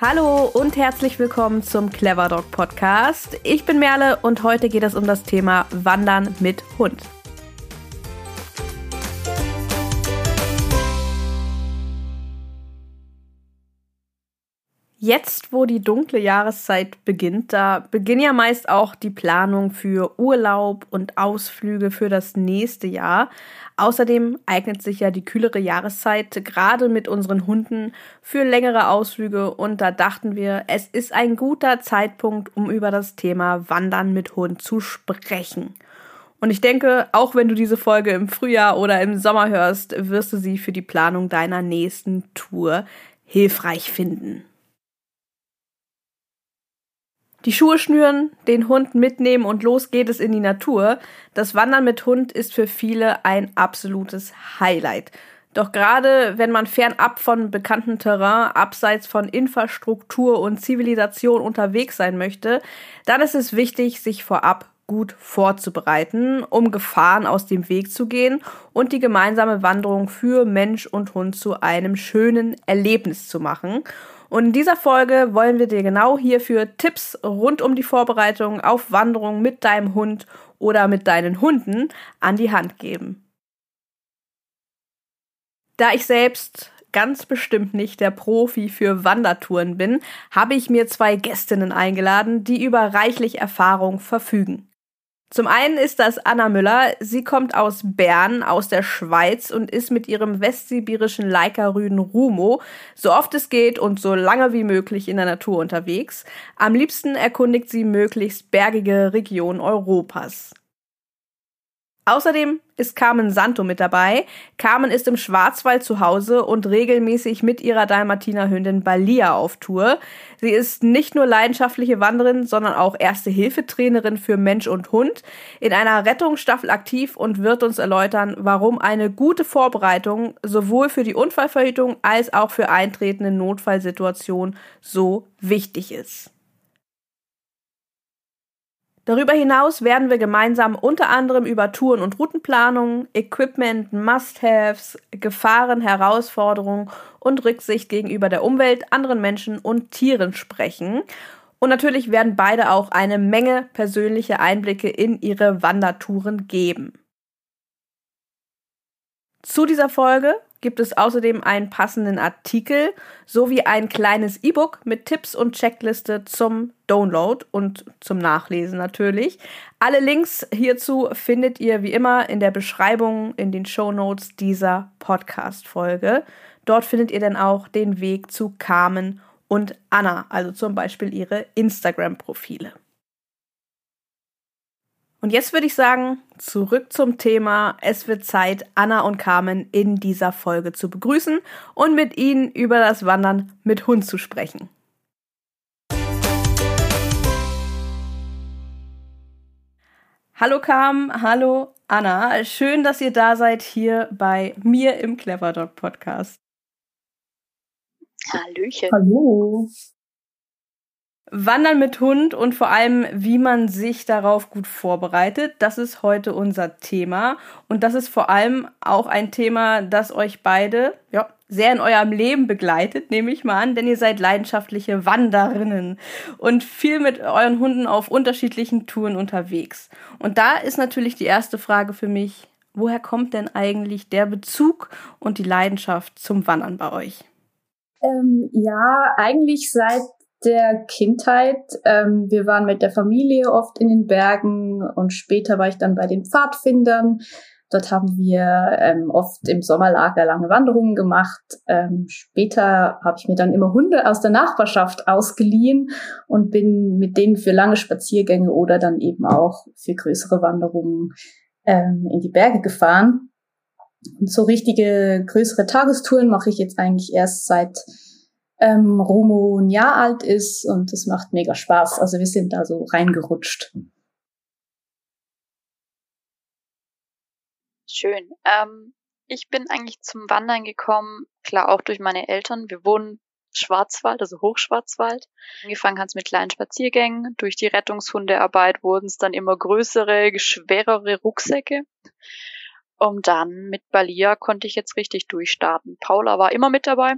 Hallo und herzlich willkommen zum Clever Dog Podcast. Ich bin Merle und heute geht es um das Thema Wandern mit Hund. Jetzt, wo die dunkle Jahreszeit beginnt, da beginnt ja meist auch die Planung für Urlaub und Ausflüge für das nächste Jahr. Außerdem eignet sich ja die kühlere Jahreszeit gerade mit unseren Hunden für längere Ausflüge und da dachten wir, es ist ein guter Zeitpunkt, um über das Thema Wandern mit Hund zu sprechen. Und ich denke, auch wenn du diese Folge im Frühjahr oder im Sommer hörst, wirst du sie für die Planung deiner nächsten Tour hilfreich finden. Die Schuhe schnüren, den Hund mitnehmen und los geht es in die Natur. Das Wandern mit Hund ist für viele ein absolutes Highlight. Doch gerade wenn man fernab von bekanntem Terrain, abseits von Infrastruktur und Zivilisation unterwegs sein möchte, dann ist es wichtig, sich vorab gut vorzubereiten, um Gefahren aus dem Weg zu gehen und die gemeinsame Wanderung für Mensch und Hund zu einem schönen Erlebnis zu machen. Und in dieser Folge wollen wir dir genau hierfür Tipps rund um die Vorbereitung auf Wanderungen mit deinem Hund oder mit deinen Hunden an die Hand geben. Da ich selbst ganz bestimmt nicht der Profi für Wandertouren bin, habe ich mir zwei Gästinnen eingeladen, die über reichlich Erfahrung verfügen. Zum einen ist das Anna Müller. Sie kommt aus Bern, aus der Schweiz und ist mit ihrem westsibirischen Leica-Rüden Rumo so oft es geht und so lange wie möglich in der Natur unterwegs. Am liebsten erkundigt sie möglichst bergige Regionen Europas. Außerdem ist Carmen Santo mit dabei. Carmen ist im Schwarzwald zu Hause und regelmäßig mit ihrer Dalmatinerhündin Balia auf Tour. Sie ist nicht nur leidenschaftliche Wanderin, sondern auch Erste-Hilfe-Trainerin für Mensch und Hund, in einer Rettungsstaffel aktiv und wird uns erläutern, warum eine gute Vorbereitung sowohl für die Unfallverhütung als auch für eintretende Notfallsituationen so wichtig ist. Darüber hinaus werden wir gemeinsam unter anderem über Touren- und Routenplanung, Equipment, Must-Haves, Gefahren, Herausforderungen und Rücksicht gegenüber der Umwelt, anderen Menschen und Tieren sprechen. Und natürlich werden beide auch eine Menge persönliche Einblicke in ihre Wandertouren geben. Zu dieser Folge gibt es außerdem einen passenden Artikel sowie ein kleines E-Book mit Tipps und Checkliste zum Download und zum Nachlesen natürlich. Alle Links hierzu findet ihr wie immer in der Beschreibung in den Show Notes dieser Podcast-Folge. Dort findet ihr dann auch den Weg zu Carmen und Anna, also zum Beispiel ihre Instagram-Profile. Und jetzt würde ich sagen, zurück zum Thema. Es wird Zeit, Anna und Carmen in dieser Folge zu begrüßen und mit ihnen über das Wandern mit Hund zu sprechen. Hallo Carmen, hallo Anna. Schön, dass ihr da seid hier bei mir im Clever Dog Podcast. Hallöchen. Hallo. Wandern mit Hund und vor allem, wie man sich darauf gut vorbereitet. Das ist heute unser Thema. Und das ist vor allem auch ein Thema, das euch beide ja, sehr in eurem Leben begleitet, nehme ich mal an, denn ihr seid leidenschaftliche Wanderinnen und viel mit euren Hunden auf unterschiedlichen Touren unterwegs. Und da ist natürlich die erste Frage für mich, woher kommt denn eigentlich der Bezug und die Leidenschaft zum Wandern bei euch? Ähm, ja, eigentlich seit der Kindheit. Ähm, wir waren mit der Familie oft in den Bergen und später war ich dann bei den Pfadfindern. Dort haben wir ähm, oft im Sommerlager lange Wanderungen gemacht. Ähm, später habe ich mir dann immer Hunde aus der Nachbarschaft ausgeliehen und bin mit denen für lange Spaziergänge oder dann eben auch für größere Wanderungen ähm, in die Berge gefahren. Und so richtige größere Tagestouren mache ich jetzt eigentlich erst seit ähm, Romo ein Jahr alt ist und es macht mega Spaß. Also wir sind da so reingerutscht. Schön. Ähm, ich bin eigentlich zum Wandern gekommen, klar auch durch meine Eltern. Wir wohnen Schwarzwald, also Hochschwarzwald. Angefangen hat es mit kleinen Spaziergängen. Durch die Rettungshundearbeit wurden es dann immer größere, schwerere Rucksäcke. Und dann mit Balia konnte ich jetzt richtig durchstarten. Paula war immer mit dabei.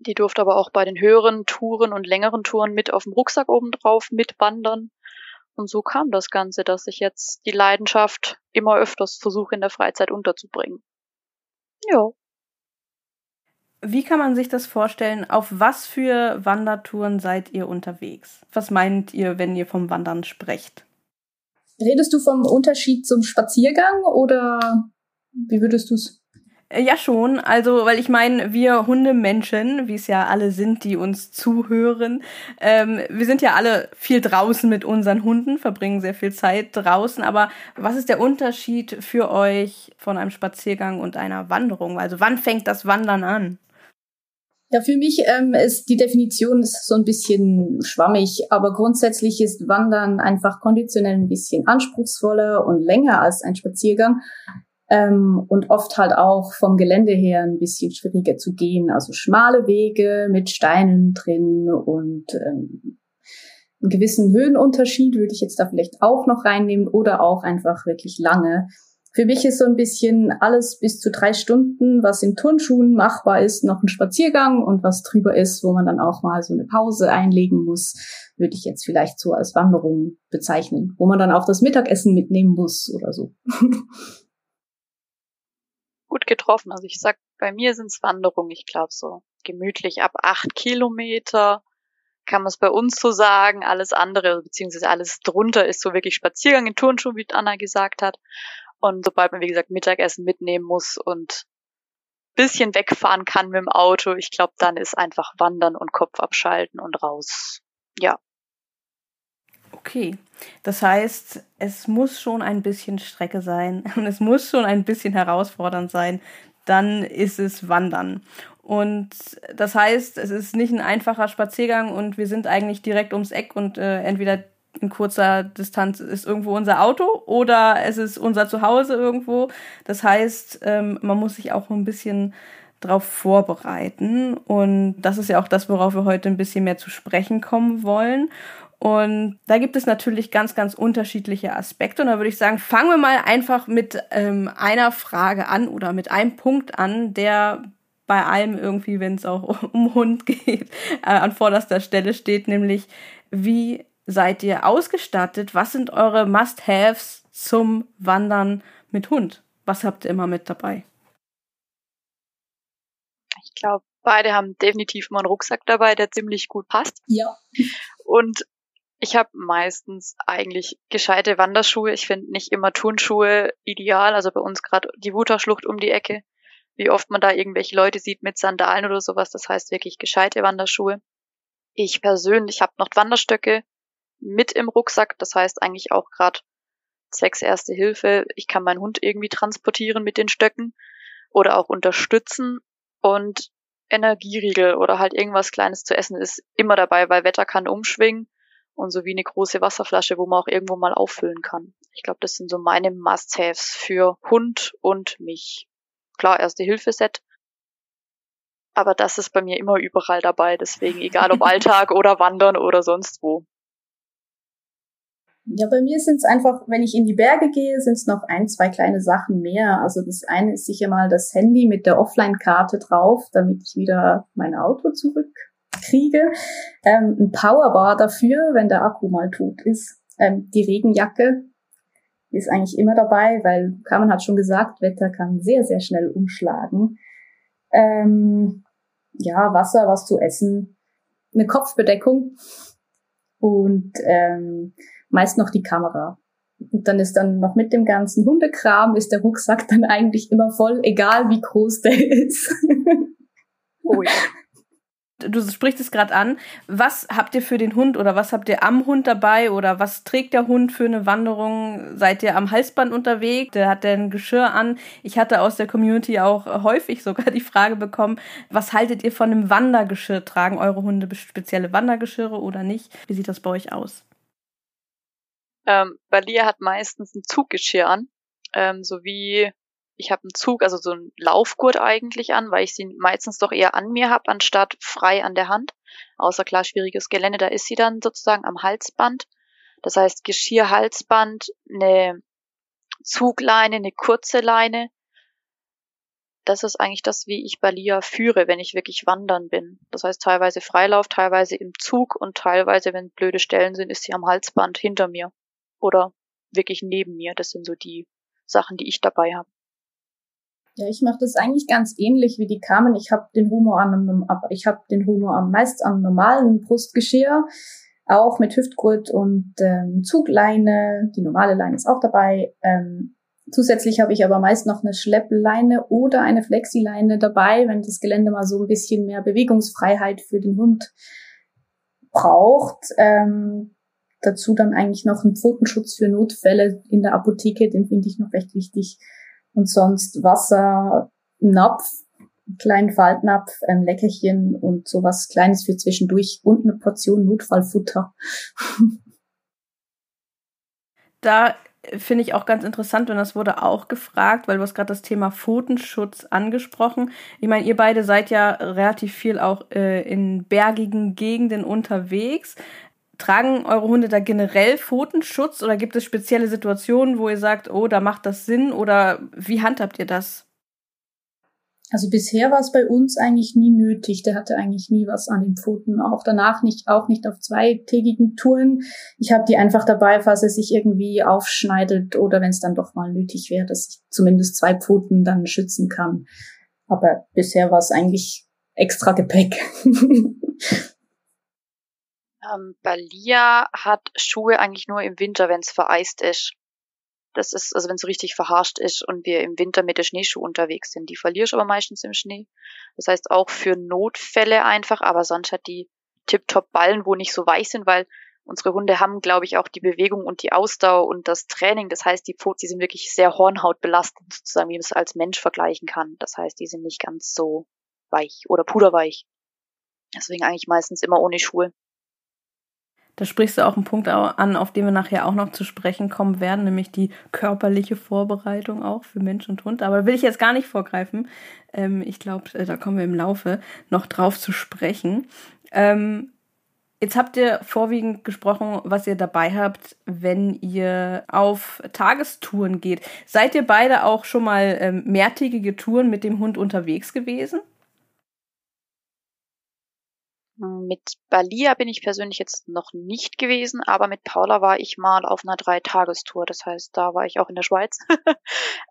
Die durfte aber auch bei den höheren Touren und längeren Touren mit auf dem Rucksack oben drauf mitwandern. Und so kam das Ganze, dass ich jetzt die Leidenschaft immer öfters versuche in der Freizeit unterzubringen. Ja. Wie kann man sich das vorstellen? Auf was für Wandertouren seid ihr unterwegs? Was meint ihr, wenn ihr vom Wandern sprecht? Redest du vom Unterschied zum Spaziergang oder wie würdest du es? Äh, ja, schon. Also, weil ich meine, wir Hundemenschen, wie es ja alle sind, die uns zuhören, ähm, wir sind ja alle viel draußen mit unseren Hunden, verbringen sehr viel Zeit draußen. Aber was ist der Unterschied für euch von einem Spaziergang und einer Wanderung? Also, wann fängt das Wandern an? Ja, für mich ähm, ist die Definition ist so ein bisschen schwammig, aber grundsätzlich ist Wandern einfach konditionell ein bisschen anspruchsvoller und länger als ein Spaziergang ähm, und oft halt auch vom Gelände her ein bisschen schwieriger zu gehen. Also schmale Wege mit Steinen drin und ähm, einen gewissen Höhenunterschied würde ich jetzt da vielleicht auch noch reinnehmen oder auch einfach wirklich lange. Für mich ist so ein bisschen alles bis zu drei Stunden, was in Turnschuhen machbar ist, noch ein Spaziergang und was drüber ist, wo man dann auch mal so eine Pause einlegen muss, würde ich jetzt vielleicht so als Wanderung bezeichnen, wo man dann auch das Mittagessen mitnehmen muss oder so. Gut getroffen. Also ich sag, bei mir sind es Wanderungen, ich glaube so gemütlich ab acht Kilometer kann man es bei uns so sagen. Alles andere, beziehungsweise alles drunter ist so wirklich Spaziergang in Turnschuhen, wie Anna gesagt hat. Und sobald man, wie gesagt, Mittagessen mitnehmen muss und bisschen wegfahren kann mit dem Auto, ich glaube, dann ist einfach wandern und Kopf abschalten und raus. Ja. Okay, das heißt, es muss schon ein bisschen Strecke sein und es muss schon ein bisschen herausfordernd sein, dann ist es Wandern. Und das heißt, es ist nicht ein einfacher Spaziergang und wir sind eigentlich direkt ums Eck und äh, entweder in kurzer Distanz ist irgendwo unser Auto oder es ist unser Zuhause irgendwo. Das heißt, ähm, man muss sich auch ein bisschen darauf vorbereiten. Und das ist ja auch das, worauf wir heute ein bisschen mehr zu sprechen kommen wollen. Und da gibt es natürlich ganz, ganz unterschiedliche Aspekte. Und da würde ich sagen, fangen wir mal einfach mit ähm, einer Frage an oder mit einem Punkt an, der bei allem irgendwie, wenn es auch um Hund geht, äh, an vorderster Stelle steht, nämlich wie seid ihr ausgestattet? Was sind eure Must-Haves zum Wandern mit Hund? Was habt ihr immer mit dabei? Ich glaube, beide haben definitiv mal einen Rucksack dabei, der ziemlich gut passt. Ja. Und ich habe meistens eigentlich gescheite Wanderschuhe. Ich finde nicht immer Turnschuhe ideal. Also bei uns gerade die Wutterschlucht um die Ecke. Wie oft man da irgendwelche Leute sieht mit Sandalen oder sowas. Das heißt wirklich gescheite Wanderschuhe. Ich persönlich habe noch Wanderstöcke, mit im Rucksack. Das heißt eigentlich auch gerade zwecks Erste Hilfe. Ich kann meinen Hund irgendwie transportieren mit den Stöcken oder auch unterstützen. Und Energieriegel oder halt irgendwas Kleines zu essen ist immer dabei, weil Wetter kann umschwingen und so wie eine große Wasserflasche, wo man auch irgendwo mal auffüllen kann. Ich glaube, das sind so meine Must-Haves für Hund und mich. Klar, Erste-Hilfe-Set. Aber das ist bei mir immer überall dabei, deswegen egal ob Alltag oder Wandern oder sonst wo. Ja, bei mir sind es einfach, wenn ich in die Berge gehe, sind es noch ein, zwei kleine Sachen mehr. Also das eine ist sicher mal das Handy mit der Offline-Karte drauf, damit ich wieder mein Auto zurückkriege. Ähm, ein Powerbar dafür, wenn der Akku mal tot ist. Ähm, die Regenjacke ist eigentlich immer dabei, weil Carmen hat schon gesagt, Wetter kann sehr, sehr schnell umschlagen. Ähm, ja, Wasser, was zu essen, eine Kopfbedeckung und ähm, meist noch die Kamera. Und dann ist dann noch mit dem ganzen Hundekram ist der Rucksack dann eigentlich immer voll, egal wie groß der ist. oh ja. Du sprichst es gerade an. Was habt ihr für den Hund oder was habt ihr am Hund dabei oder was trägt der Hund für eine Wanderung? Seid ihr am Halsband unterwegs? Der hat der ein Geschirr an? Ich hatte aus der Community auch häufig sogar die Frage bekommen, was haltet ihr von einem Wandergeschirr? Tragen eure Hunde spezielle Wandergeschirre oder nicht? Wie sieht das bei euch aus? Ähm, Balia hat meistens ein Zuggeschirr an, ähm, sowie ich habe einen Zug, also so einen Laufgurt eigentlich an, weil ich sie meistens doch eher an mir habe, anstatt frei an der Hand. Außer klar schwieriges Gelände, da ist sie dann sozusagen am Halsband. Das heißt Geschirr, Halsband, eine Zugleine, eine kurze Leine. das ist eigentlich das, wie ich Balia führe, wenn ich wirklich wandern bin. Das heißt teilweise Freilauf, teilweise im Zug und teilweise, wenn blöde Stellen sind, ist sie am Halsband hinter mir oder wirklich neben mir. Das sind so die Sachen, die ich dabei habe. Ja, ich mache das eigentlich ganz ähnlich wie die Carmen. Ich habe den Humor an ich habe den Humor am meist am normalen Brustgeschirr, auch mit Hüftgurt und ähm, Zugleine. Die normale Leine ist auch dabei. Ähm, zusätzlich habe ich aber meist noch eine Schleppleine oder eine Flexileine dabei, wenn das Gelände mal so ein bisschen mehr Bewegungsfreiheit für den Hund braucht. Ähm, dazu dann eigentlich noch ein Pfotenschutz für Notfälle in der Apotheke, den finde ich noch recht wichtig und sonst Wasser, Napf, kleinen Faltnapf, ein Leckerchen und sowas Kleines für zwischendurch und eine Portion Notfallfutter. da finde ich auch ganz interessant und das wurde auch gefragt, weil du hast gerade das Thema Pfotenschutz angesprochen. Ich meine, ihr beide seid ja relativ viel auch äh, in bergigen Gegenden unterwegs. Tragen eure Hunde da generell Pfotenschutz oder gibt es spezielle Situationen, wo ihr sagt, oh, da macht das Sinn oder wie handhabt ihr das? Also bisher war es bei uns eigentlich nie nötig. Der hatte eigentlich nie was an den Pfoten. Auch danach nicht, auch nicht auf zweitägigen Touren. Ich habe die einfach dabei, falls er sich irgendwie aufschneidet oder wenn es dann doch mal nötig wäre, dass ich zumindest zwei Pfoten dann schützen kann. Aber bisher war es eigentlich extra Gepäck. Ähm, Balia hat Schuhe eigentlich nur im Winter, wenn es vereist ist. Das ist, also wenn es richtig verharscht ist und wir im Winter mit der Schneeschuh unterwegs sind. Die verlierst aber meistens im Schnee. Das heißt auch für Notfälle einfach, aber sonst hat die Tip-Top Ballen, wo nicht so weich sind, weil unsere Hunde haben, glaube ich, auch die Bewegung und die Ausdauer und das Training. Das heißt, die Pfoten, die sind wirklich sehr hornhautbelastet, sozusagen, wie man es als Mensch vergleichen kann. Das heißt, die sind nicht ganz so weich oder puderweich. Deswegen eigentlich meistens immer ohne Schuhe. Da sprichst du auch einen Punkt an, auf den wir nachher auch noch zu sprechen kommen werden, nämlich die körperliche Vorbereitung auch für Mensch und Hund. Aber will ich jetzt gar nicht vorgreifen. Ähm, ich glaube, äh, da kommen wir im Laufe noch drauf zu sprechen. Ähm, jetzt habt ihr vorwiegend gesprochen, was ihr dabei habt, wenn ihr auf Tagestouren geht. Seid ihr beide auch schon mal ähm, mehrtägige Touren mit dem Hund unterwegs gewesen? Mit Balia bin ich persönlich jetzt noch nicht gewesen, aber mit Paula war ich mal auf einer Dreitagestour. Das heißt, da war ich auch in der Schweiz.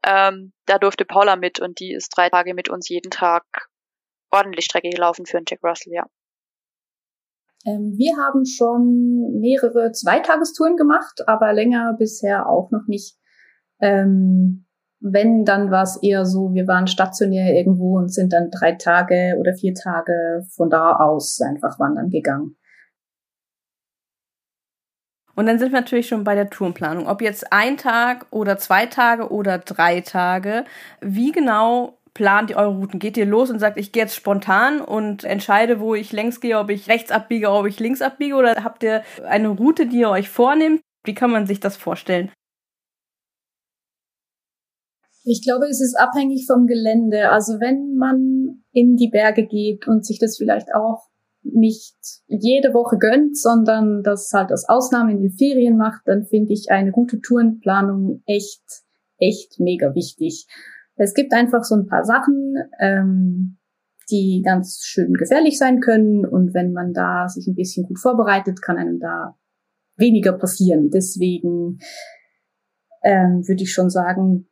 ähm, da durfte Paula mit und die ist drei Tage mit uns jeden Tag ordentlich Strecke gelaufen für einen Jack Russell, ja. Ähm, wir haben schon mehrere Zweitagestouren gemacht, aber länger bisher auch noch nicht. Ähm, wenn, dann war es eher so, wir waren stationär irgendwo und sind dann drei Tage oder vier Tage von da aus einfach wandern gegangen. Und dann sind wir natürlich schon bei der Tourenplanung. Ob jetzt ein Tag oder zwei Tage oder drei Tage, wie genau plant ihr eure Routen? Geht ihr los und sagt, ich gehe jetzt spontan und entscheide, wo ich längs gehe, ob ich rechts abbiege, ob ich links abbiege? Oder habt ihr eine Route, die ihr euch vornehmt? Wie kann man sich das vorstellen? Ich glaube, es ist abhängig vom Gelände. Also wenn man in die Berge geht und sich das vielleicht auch nicht jede Woche gönnt, sondern das halt als Ausnahme in den Ferien macht, dann finde ich eine gute Tourenplanung echt, echt mega wichtig. Es gibt einfach so ein paar Sachen, ähm, die ganz schön gefährlich sein können und wenn man da sich ein bisschen gut vorbereitet, kann einem da weniger passieren. Deswegen ähm, würde ich schon sagen,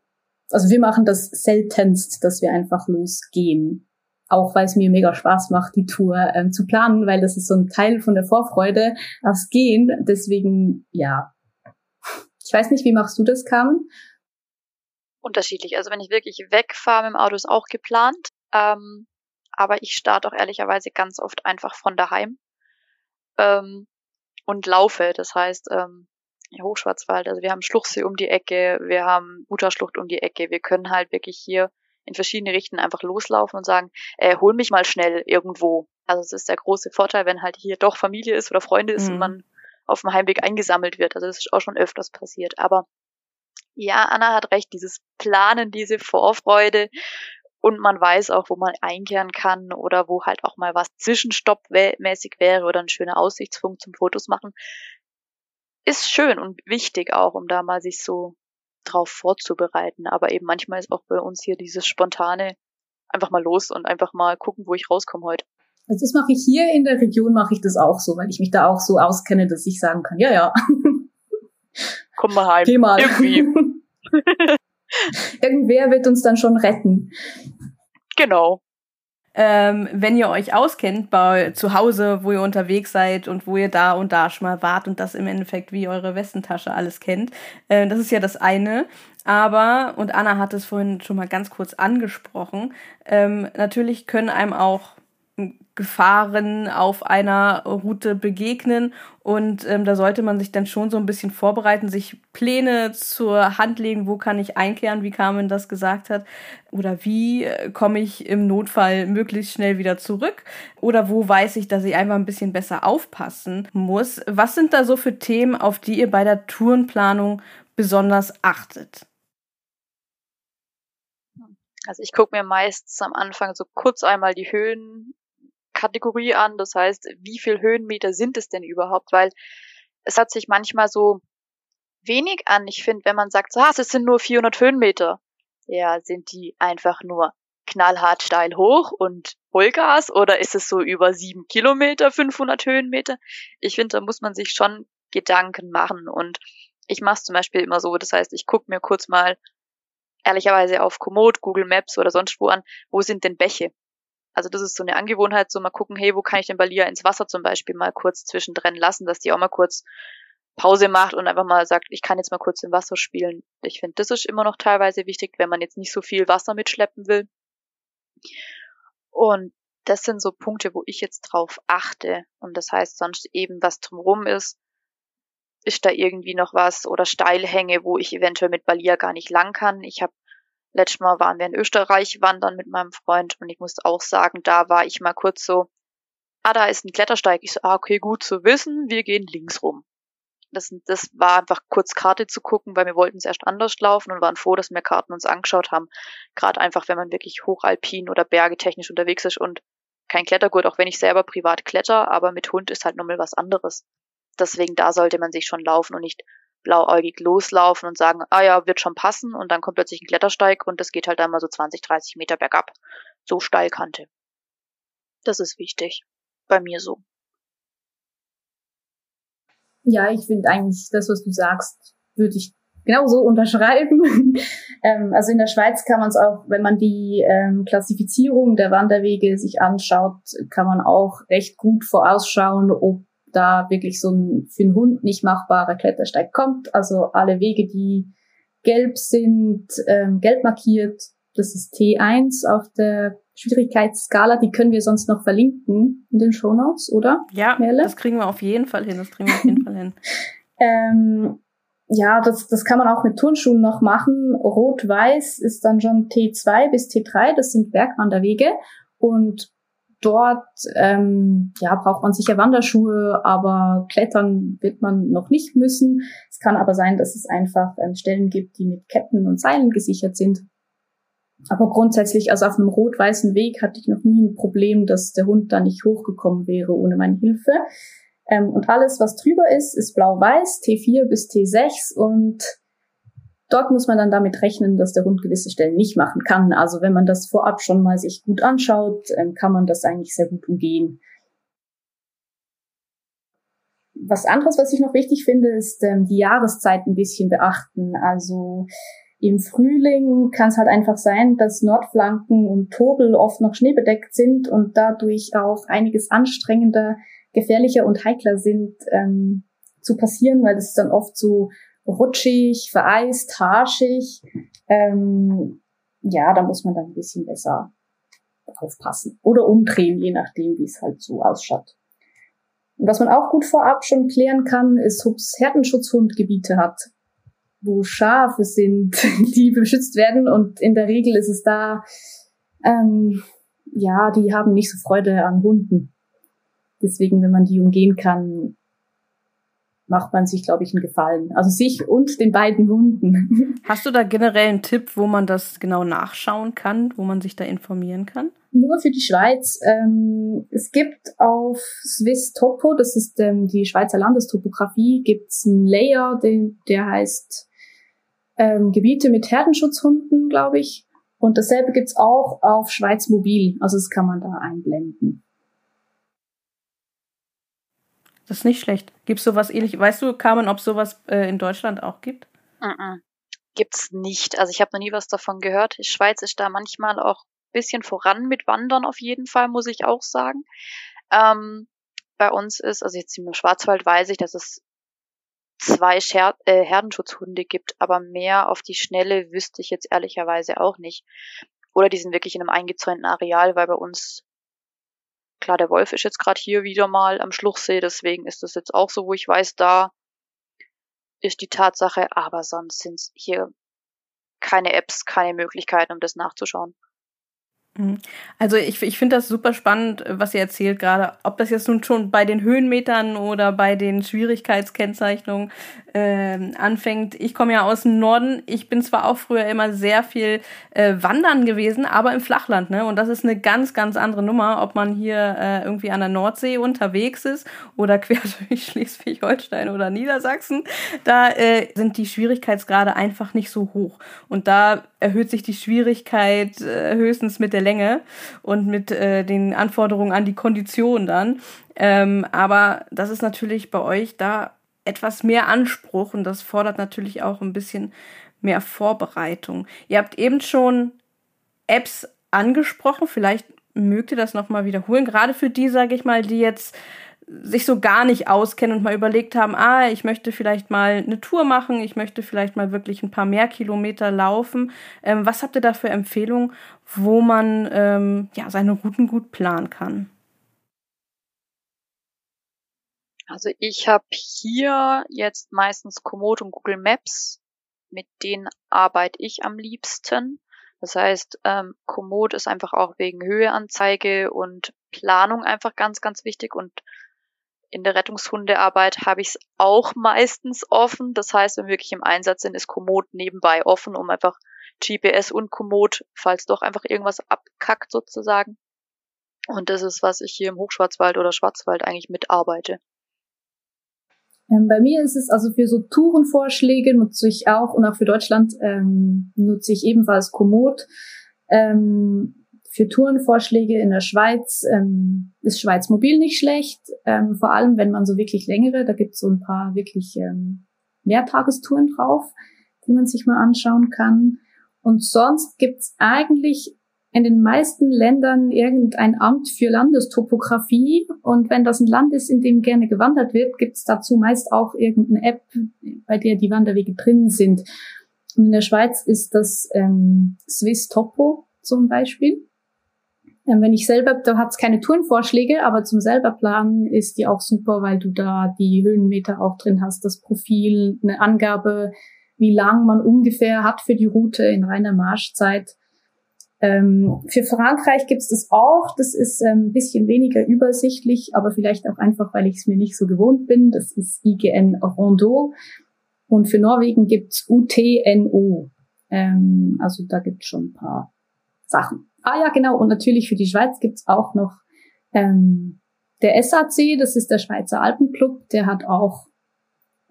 also wir machen das seltenst, dass wir einfach losgehen. Auch weil es mir mega Spaß macht, die Tour ähm, zu planen, weil das ist so ein Teil von der Vorfreude aufs Gehen. Deswegen, ja. Ich weiß nicht, wie machst du das, Carmen? Unterschiedlich. Also wenn ich wirklich wegfahre dem Auto, ist auch geplant. Ähm, aber ich starte auch ehrlicherweise ganz oft einfach von daheim ähm, und laufe. Das heißt, ähm, Hochschwarzwald. Also wir haben Schluchsee um die Ecke, wir haben Uterschlucht um die Ecke. Wir können halt wirklich hier in verschiedene Richtungen einfach loslaufen und sagen, äh, hol mich mal schnell irgendwo. Also es ist der große Vorteil, wenn halt hier doch Familie ist oder Freunde ist mhm. und man auf dem Heimweg eingesammelt wird. Also das ist auch schon öfters passiert. Aber ja, Anna hat recht, dieses Planen, diese Vorfreude und man weiß auch, wo man einkehren kann oder wo halt auch mal was zwischenstoppmäßig wäre oder ein schöner Aussichtspunkt zum Fotos machen ist schön und wichtig auch, um da mal sich so drauf vorzubereiten. Aber eben manchmal ist auch bei uns hier dieses spontane einfach mal los und einfach mal gucken, wo ich rauskomme heute. Also das mache ich hier in der Region, mache ich das auch so, weil ich mich da auch so auskenne, dass ich sagen kann, ja, ja. Komm mal heim. Geh mal. Irgendwie. Irgendwer wird uns dann schon retten. Genau. Ähm, wenn ihr euch auskennt bei zu Hause, wo ihr unterwegs seid und wo ihr da und da schon mal wart und das im Endeffekt wie eure Westentasche alles kennt, äh, das ist ja das eine. Aber, und Anna hat es vorhin schon mal ganz kurz angesprochen, ähm, natürlich können einem auch Gefahren auf einer Route begegnen. Und ähm, da sollte man sich dann schon so ein bisschen vorbereiten, sich Pläne zur Hand legen, wo kann ich einkehren, wie Carmen das gesagt hat, oder wie äh, komme ich im Notfall möglichst schnell wieder zurück, oder wo weiß ich, dass ich einfach ein bisschen besser aufpassen muss. Was sind da so für Themen, auf die ihr bei der Tourenplanung besonders achtet? Also ich gucke mir meistens am Anfang so kurz einmal die Höhen Kategorie an. Das heißt, wie viel Höhenmeter sind es denn überhaupt? Weil es hat sich manchmal so wenig an. Ich finde, wenn man sagt, so, ah, es sind nur 400 Höhenmeter. Ja, sind die einfach nur knallhart steil hoch und Vollgas oder ist es so über sieben Kilometer, 500 Höhenmeter? Ich finde, da muss man sich schon Gedanken machen und ich mache es zum Beispiel immer so, das heißt, ich gucke mir kurz mal ehrlicherweise auf Komoot, Google Maps oder sonst wo an, wo sind denn Bäche? Also das ist so eine Angewohnheit, so mal gucken, hey, wo kann ich den Balia ins Wasser zum Beispiel mal kurz zwischendrin lassen, dass die auch mal kurz Pause macht und einfach mal sagt, ich kann jetzt mal kurz im Wasser spielen. Ich finde, das ist immer noch teilweise wichtig, wenn man jetzt nicht so viel Wasser mitschleppen will. Und das sind so Punkte, wo ich jetzt drauf achte. Und das heißt sonst eben, was drumrum ist, ist da irgendwie noch was oder Steilhänge, wo ich eventuell mit Balia gar nicht lang kann. Ich habe Letztes Mal waren wir in Österreich wandern mit meinem Freund und ich muss auch sagen, da war ich mal kurz so, ah, da ist ein Klettersteig. Ich so, ah, okay, gut zu wissen, wir gehen links rum. Das, das war einfach kurz Karte zu gucken, weil wir wollten es erst anders laufen und waren froh, dass wir Karten uns angeschaut haben. Gerade einfach, wenn man wirklich hochalpin oder bergetechnisch unterwegs ist und kein Klettergurt, auch wenn ich selber privat kletter, aber mit Hund ist halt nochmal was anderes. Deswegen da sollte man sich schon laufen und nicht blauäugig loslaufen und sagen, ah ja, wird schon passen und dann kommt plötzlich ein Klettersteig und das geht halt einmal so 20, 30 Meter bergab. So Steilkante. Das ist wichtig. Bei mir so. Ja, ich finde eigentlich das, was du sagst, würde ich genauso unterschreiben. ähm, also in der Schweiz kann man es auch, wenn man die ähm, Klassifizierung der Wanderwege sich anschaut, kann man auch recht gut vorausschauen, ob da wirklich so ein für einen Hund nicht machbarer Klettersteig kommt. Also alle Wege, die gelb sind, ähm, gelb markiert, das ist T1 auf der Schwierigkeitsskala, die können wir sonst noch verlinken in den Shownotes, oder? Ja, Merle? das kriegen wir auf jeden Fall hin, das kriegen wir auf jeden Fall hin. Ähm, ja, das, das kann man auch mit Turnschuhen noch machen. Rot-Weiß ist dann schon T2 bis T3, das sind Bergwanderwege. Und dort ähm, ja, braucht man sicher Wanderschuhe, aber klettern wird man noch nicht müssen. Es kann aber sein, dass es einfach ähm, Stellen gibt, die mit Ketten und Seilen gesichert sind. Aber grundsätzlich, also auf einem rot-weißen Weg hatte ich noch nie ein Problem, dass der Hund da nicht hochgekommen wäre ohne meine Hilfe. Ähm, und alles, was drüber ist, ist blau-weiß, T4 bis T6 und Dort muss man dann damit rechnen, dass der Hund gewisse Stellen nicht machen kann. Also wenn man das vorab schon mal sich gut anschaut, ähm, kann man das eigentlich sehr gut umgehen. Was anderes, was ich noch wichtig finde, ist ähm, die Jahreszeit ein bisschen beachten. Also im Frühling kann es halt einfach sein, dass Nordflanken und Tobel oft noch schneebedeckt sind und dadurch auch einiges anstrengender, gefährlicher und heikler sind ähm, zu passieren, weil es dann oft so rutschig, vereist, harschig. Ähm, ja, da muss man dann ein bisschen besser aufpassen. Oder umdrehen, je nachdem, wie es halt so ausschaut. Und was man auch gut vorab schon klären kann, ist, ob es Herdenschutzhundgebiete hat, wo Schafe sind, die beschützt werden. Und in der Regel ist es da, ähm, ja, die haben nicht so Freude an Hunden. Deswegen, wenn man die umgehen kann, macht man sich, glaube ich, einen Gefallen. Also sich und den beiden Hunden. Hast du da generell einen Tipp, wo man das genau nachschauen kann, wo man sich da informieren kann? Nur für die Schweiz. Ähm, es gibt auf Swiss Topo, das ist ähm, die Schweizer Landestopographie, gibt's einen Layer, den, der heißt ähm, Gebiete mit Herdenschutzhunden, glaube ich. Und dasselbe gibt's auch auf Schweiz Mobil. Also das kann man da einblenden. Das ist nicht schlecht. Gibt es sowas ähnlich? Weißt du, Carmen, ob sowas äh, in Deutschland auch gibt? Mm -mm. Gibt's nicht. Also ich habe noch nie was davon gehört. Die Schweiz ist da manchmal auch ein bisschen voran mit Wandern auf jeden Fall, muss ich auch sagen. Ähm, bei uns ist, also jetzt im Schwarzwald weiß ich, dass es zwei Scher äh, Herdenschutzhunde gibt, aber mehr auf die Schnelle wüsste ich jetzt ehrlicherweise auch nicht. Oder die sind wirklich in einem eingezäunten Areal, weil bei uns, klar, der Wolf ist jetzt gerade hier wieder mal am Schluchsee, deswegen ist das jetzt auch so, wo ich weiß, da ist die Tatsache, aber sonst sind hier keine Apps, keine Möglichkeiten, um das nachzuschauen. Mhm. Also ich, ich finde das super spannend, was ihr erzählt gerade. Ob das jetzt nun schon bei den Höhenmetern oder bei den Schwierigkeitskennzeichnungen äh, anfängt. Ich komme ja aus dem Norden. Ich bin zwar auch früher immer sehr viel äh, wandern gewesen, aber im Flachland. Ne? Und das ist eine ganz, ganz andere Nummer, ob man hier äh, irgendwie an der Nordsee unterwegs ist oder quer durch Schleswig-Holstein oder Niedersachsen. Da äh, sind die Schwierigkeitsgrade einfach nicht so hoch. Und da erhöht sich die Schwierigkeit äh, höchstens mit der Länge und mit äh, den Anforderungen an die Kondition dann. Ähm, aber das ist natürlich bei euch da etwas mehr Anspruch und das fordert natürlich auch ein bisschen mehr Vorbereitung. Ihr habt eben schon Apps angesprochen, vielleicht mögt ihr das nochmal wiederholen, gerade für die, sage ich mal, die jetzt sich so gar nicht auskennen und mal überlegt haben, ah, ich möchte vielleicht mal eine Tour machen, ich möchte vielleicht mal wirklich ein paar mehr Kilometer laufen. Ähm, was habt ihr da für Empfehlungen, wo man ähm, ja seine Routen gut planen kann? Also ich habe hier jetzt meistens Komoot und Google Maps, mit denen arbeite ich am liebsten. Das heißt, ähm, Komoot ist einfach auch wegen Höheanzeige und Planung einfach ganz, ganz wichtig und in der Rettungshundearbeit habe ich es auch meistens offen. Das heißt, wenn wir wirklich im Einsatz sind, ist Komoot nebenbei offen, um einfach GPS und Komoot, falls doch einfach irgendwas abkackt sozusagen. Und das ist, was ich hier im Hochschwarzwald oder Schwarzwald eigentlich mitarbeite. Ähm, bei mir ist es also für so Tourenvorschläge nutze ich auch und auch für Deutschland ähm, nutze ich ebenfalls Komoot. Ähm, für Tourenvorschläge in der Schweiz ähm, ist Schweiz Mobil nicht schlecht, ähm, vor allem wenn man so wirklich längere, da gibt es so ein paar wirklich ähm, Mehrtagestouren drauf, die man sich mal anschauen kann. Und sonst gibt's eigentlich in den meisten Ländern irgendein Amt für Landestopographie. Und wenn das ein Land ist, in dem gerne gewandert wird, gibt's dazu meist auch irgendeine App, bei der die Wanderwege drin sind. Und in der Schweiz ist das ähm, Swiss Topo zum Beispiel. Ähm, wenn ich selber, da hat's keine Tourenvorschläge, aber zum selber planen ist die auch super, weil du da die Höhenmeter auch drin hast, das Profil, eine Angabe, wie lang man ungefähr hat für die Route in reiner Marschzeit. Ähm, für Frankreich gibt's das auch. Das ist ähm, ein bisschen weniger übersichtlich, aber vielleicht auch einfach, weil ich es mir nicht so gewohnt bin. Das ist IGN Rondeau. Und für Norwegen gibt's UTNO. Ähm, also da gibt's schon ein paar Sachen. Ah ja, genau. Und natürlich für die Schweiz gibt's auch noch ähm, der SAC, das ist der Schweizer Alpenclub, der hat auch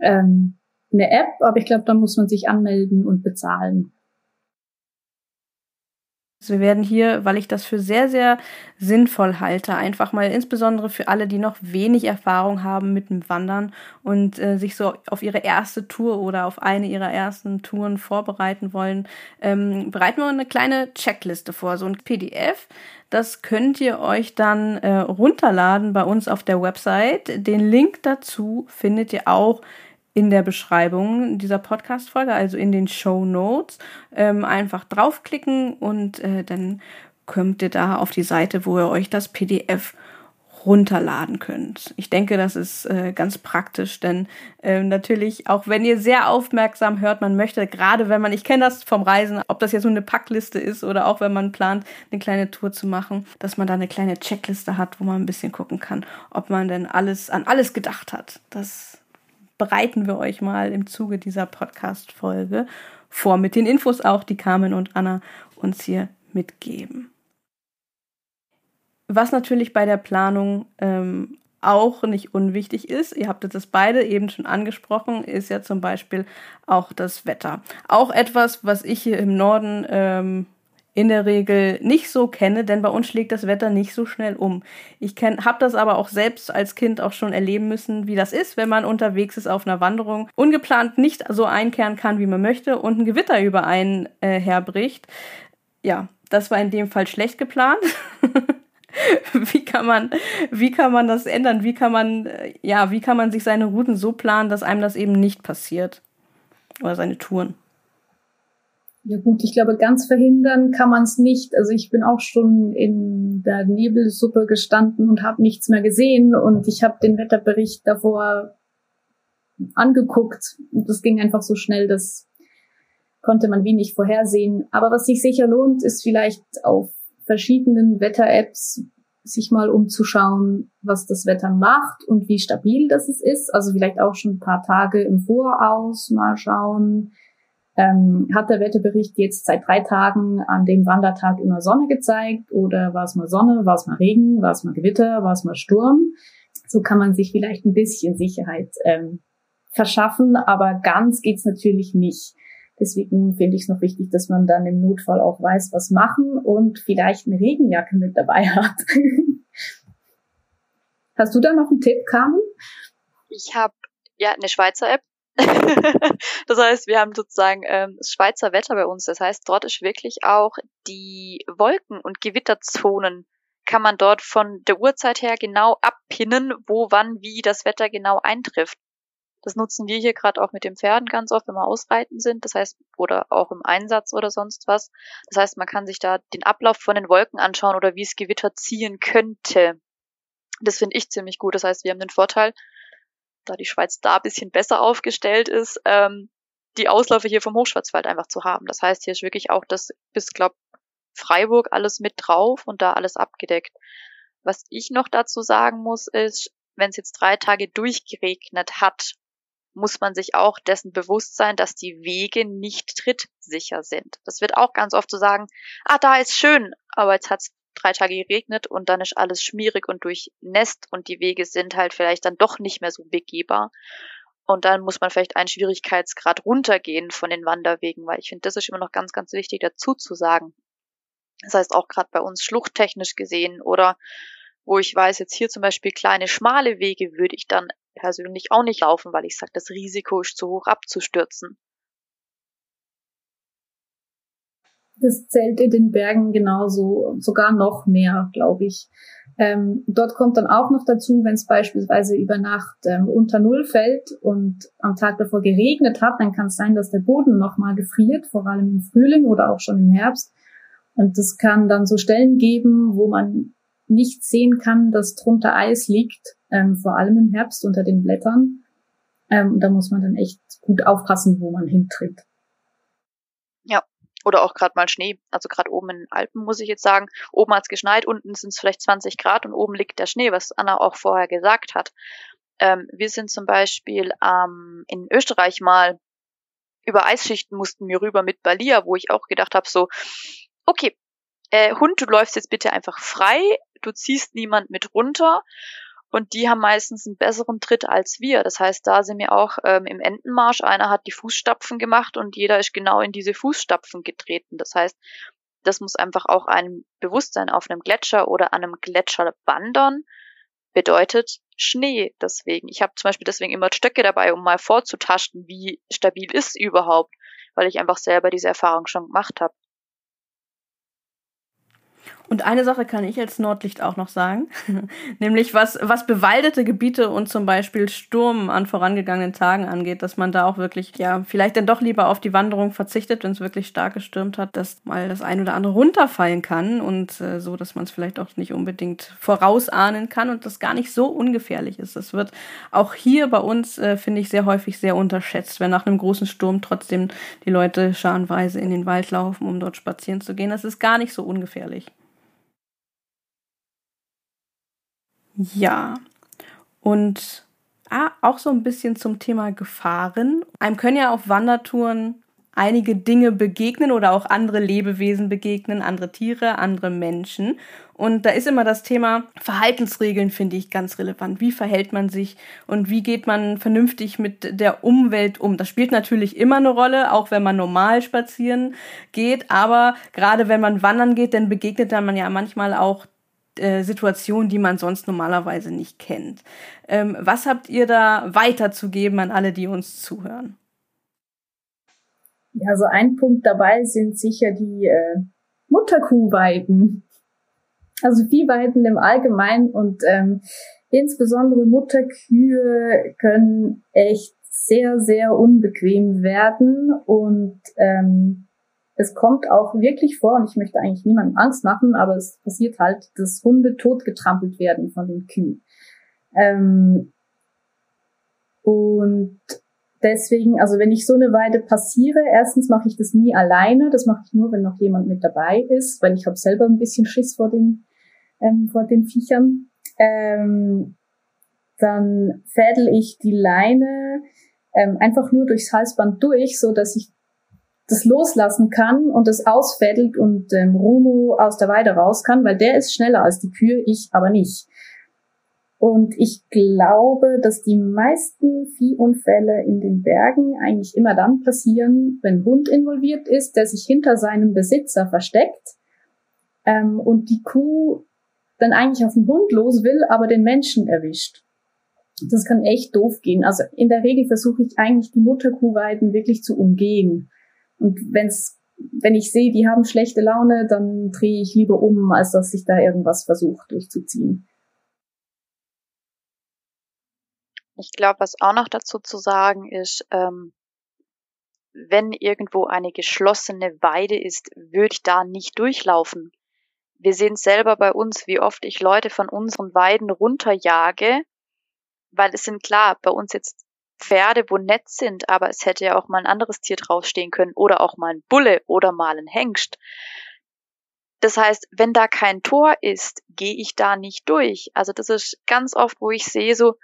ähm, eine App, aber ich glaube, da muss man sich anmelden und bezahlen. Wir werden hier, weil ich das für sehr, sehr sinnvoll halte, einfach mal insbesondere für alle, die noch wenig Erfahrung haben mit dem Wandern und äh, sich so auf ihre erste Tour oder auf eine ihrer ersten Touren vorbereiten wollen, ähm, bereiten wir eine kleine Checkliste vor, so ein PDF. Das könnt ihr euch dann äh, runterladen bei uns auf der Website. Den Link dazu findet ihr auch in der Beschreibung dieser Podcast-Folge, also in den Show Notes, ähm, einfach draufklicken und äh, dann kommt ihr da auf die Seite, wo ihr euch das PDF runterladen könnt. Ich denke, das ist äh, ganz praktisch, denn äh, natürlich, auch wenn ihr sehr aufmerksam hört, man möchte, gerade wenn man, ich kenne das vom Reisen, ob das jetzt nur eine Packliste ist oder auch wenn man plant, eine kleine Tour zu machen, dass man da eine kleine Checkliste hat, wo man ein bisschen gucken kann, ob man denn alles an alles gedacht hat. Das bereiten wir euch mal im Zuge dieser Podcast-Folge vor, mit den Infos auch, die Carmen und Anna uns hier mitgeben. Was natürlich bei der Planung ähm, auch nicht unwichtig ist, ihr habt das beide eben schon angesprochen, ist ja zum Beispiel auch das Wetter. Auch etwas, was ich hier im Norden ähm, in der Regel nicht so kenne, denn bei uns schlägt das Wetter nicht so schnell um. Ich habe das aber auch selbst als Kind auch schon erleben müssen, wie das ist, wenn man unterwegs ist auf einer Wanderung, ungeplant nicht so einkehren kann, wie man möchte und ein Gewitter über einen äh, herbricht. Ja, das war in dem Fall schlecht geplant. wie kann man, wie kann man das ändern? Wie kann man, äh, ja, wie kann man sich seine Routen so planen, dass einem das eben nicht passiert? Oder seine Touren? Ja gut, ich glaube, ganz verhindern kann man es nicht. Also ich bin auch schon in der Nebelsuppe gestanden und habe nichts mehr gesehen und ich habe den Wetterbericht davor angeguckt. Das ging einfach so schnell, das konnte man wenig vorhersehen. Aber was sich sicher lohnt, ist vielleicht auf verschiedenen Wetter-Apps sich mal umzuschauen, was das Wetter macht und wie stabil das ist. Also vielleicht auch schon ein paar Tage im Voraus mal schauen ähm, hat der Wetterbericht jetzt seit drei Tagen an dem Wandertag immer Sonne gezeigt oder war es mal Sonne, war es mal Regen, war es mal Gewitter, war es mal Sturm? So kann man sich vielleicht ein bisschen Sicherheit ähm, verschaffen, aber ganz geht's natürlich nicht. Deswegen finde ich es noch wichtig, dass man dann im Notfall auch weiß, was machen und vielleicht eine Regenjacke mit dabei hat. Hast du da noch einen Tipp, Carmen? Ich habe ja eine Schweizer App, das heißt, wir haben sozusagen ähm, das Schweizer Wetter bei uns. Das heißt, dort ist wirklich auch die Wolken- und Gewitterzonen kann man dort von der Uhrzeit her genau abpinnen, wo, wann, wie das Wetter genau eintrifft. Das nutzen wir hier gerade auch mit den Pferden ganz oft, wenn wir ausreiten sind. Das heißt, oder auch im Einsatz oder sonst was. Das heißt, man kann sich da den Ablauf von den Wolken anschauen oder wie es Gewitter ziehen könnte. Das finde ich ziemlich gut. Das heißt, wir haben den Vorteil, da die Schweiz da ein bisschen besser aufgestellt ist, ähm, die Ausläufe hier vom Hochschwarzwald einfach zu haben. Das heißt, hier ist wirklich auch das bis, glaub, Freiburg alles mit drauf und da alles abgedeckt. Was ich noch dazu sagen muss, ist, wenn es jetzt drei Tage durchgeregnet hat, muss man sich auch dessen bewusst sein, dass die Wege nicht trittsicher sind. Das wird auch ganz oft so sagen, ah, da ist schön, aber jetzt hat's drei Tage geregnet und dann ist alles schmierig und durchnässt und die Wege sind halt vielleicht dann doch nicht mehr so begehbar. Und dann muss man vielleicht einen Schwierigkeitsgrad runtergehen von den Wanderwegen, weil ich finde, das ist immer noch ganz, ganz wichtig dazu zu sagen. Das heißt auch gerade bei uns schluchttechnisch gesehen oder wo ich weiß, jetzt hier zum Beispiel kleine schmale Wege würde ich dann persönlich auch nicht laufen, weil ich sage, das Risiko ist zu hoch abzustürzen. Das zählt in den Bergen genauso, sogar noch mehr, glaube ich. Ähm, dort kommt dann auch noch dazu, wenn es beispielsweise über Nacht ähm, unter Null fällt und am Tag davor geregnet hat, dann kann es sein, dass der Boden nochmal gefriert, vor allem im Frühling oder auch schon im Herbst. Und das kann dann so Stellen geben, wo man nicht sehen kann, dass drunter Eis liegt, ähm, vor allem im Herbst unter den Blättern. Ähm, da muss man dann echt gut aufpassen, wo man hintritt. Oder auch gerade mal Schnee. Also gerade oben in den Alpen muss ich jetzt sagen, oben hat's geschneit, unten sind es vielleicht 20 Grad und oben liegt der Schnee, was Anna auch vorher gesagt hat. Ähm, wir sind zum Beispiel ähm, in Österreich mal über Eisschichten mussten wir rüber mit Balia, wo ich auch gedacht habe, so, okay, äh, Hund, du läufst jetzt bitte einfach frei, du ziehst niemand mit runter und die haben meistens einen besseren Tritt als wir. Das heißt, da sind wir auch ähm, im Entenmarsch. Einer hat die Fußstapfen gemacht und jeder ist genau in diese Fußstapfen getreten. Das heißt, das muss einfach auch ein Bewusstsein auf einem Gletscher oder an einem Gletscher wandern bedeutet Schnee deswegen. Ich habe zum Beispiel deswegen immer Stöcke dabei, um mal vorzutasten, wie stabil ist überhaupt, weil ich einfach selber diese Erfahrung schon gemacht habe. Und eine Sache kann ich als Nordlicht auch noch sagen, nämlich was, was bewaldete Gebiete und zum Beispiel Sturm an vorangegangenen Tagen angeht, dass man da auch wirklich, ja, vielleicht dann doch lieber auf die Wanderung verzichtet, wenn es wirklich stark gestürmt hat, dass mal das ein oder andere runterfallen kann und äh, so, dass man es vielleicht auch nicht unbedingt vorausahnen kann und das gar nicht so ungefährlich ist. Das wird auch hier bei uns, äh, finde ich, sehr häufig sehr unterschätzt, wenn nach einem großen Sturm trotzdem die Leute scharenweise in den Wald laufen, um dort spazieren zu gehen. Das ist gar nicht so ungefährlich. Ja. Und ah, auch so ein bisschen zum Thema Gefahren. Einem können ja auf Wandertouren einige Dinge begegnen oder auch andere Lebewesen begegnen, andere Tiere, andere Menschen. Und da ist immer das Thema Verhaltensregeln, finde ich, ganz relevant. Wie verhält man sich und wie geht man vernünftig mit der Umwelt um? Das spielt natürlich immer eine Rolle, auch wenn man normal spazieren geht. Aber gerade wenn man wandern geht, dann begegnet dann man ja manchmal auch äh, Situationen, die man sonst normalerweise nicht kennt. Ähm, was habt ihr da weiterzugeben an alle, die uns zuhören? Ja, so ein Punkt dabei sind sicher die äh, Mutterkuhweiden. Also Viehweiden im Allgemeinen und ähm, insbesondere Mutterkühe können echt sehr, sehr unbequem werden und ähm, es kommt auch wirklich vor, und ich möchte eigentlich niemandem Angst machen, aber es passiert halt, dass Hunde totgetrampelt werden von den Kühen. Ähm, und deswegen, also wenn ich so eine Weide passiere, erstens mache ich das nie alleine, das mache ich nur, wenn noch jemand mit dabei ist, weil ich habe selber ein bisschen Schiss vor den, ähm, vor den Viechern. Ähm, dann fädel ich die Leine ähm, einfach nur durchs Halsband durch, so dass ich das loslassen kann und es ausfädelt und ähm, Rumo aus der Weide raus kann, weil der ist schneller als die Kühe, ich aber nicht. Und ich glaube, dass die meisten Viehunfälle in den Bergen eigentlich immer dann passieren, wenn Hund involviert ist, der sich hinter seinem Besitzer versteckt ähm, und die Kuh dann eigentlich auf den Hund los will, aber den Menschen erwischt. Das kann echt doof gehen. Also in der Regel versuche ich eigentlich die Mutterkuhweiden wirklich zu umgehen. Und wenn's, wenn ich sehe, die haben schlechte Laune, dann drehe ich lieber um, als dass ich da irgendwas versuche durchzuziehen. Ich glaube, was auch noch dazu zu sagen ist, ähm, wenn irgendwo eine geschlossene Weide ist, würde ich da nicht durchlaufen. Wir sehen selber bei uns, wie oft ich Leute von unseren Weiden runterjage, weil es sind klar, bei uns jetzt Pferde, wo nett sind, aber es hätte ja auch mal ein anderes Tier draufstehen können oder auch mal ein Bulle oder mal ein Hengst. Das heißt, wenn da kein Tor ist, gehe ich da nicht durch. Also das ist ganz oft, wo ich sehe so,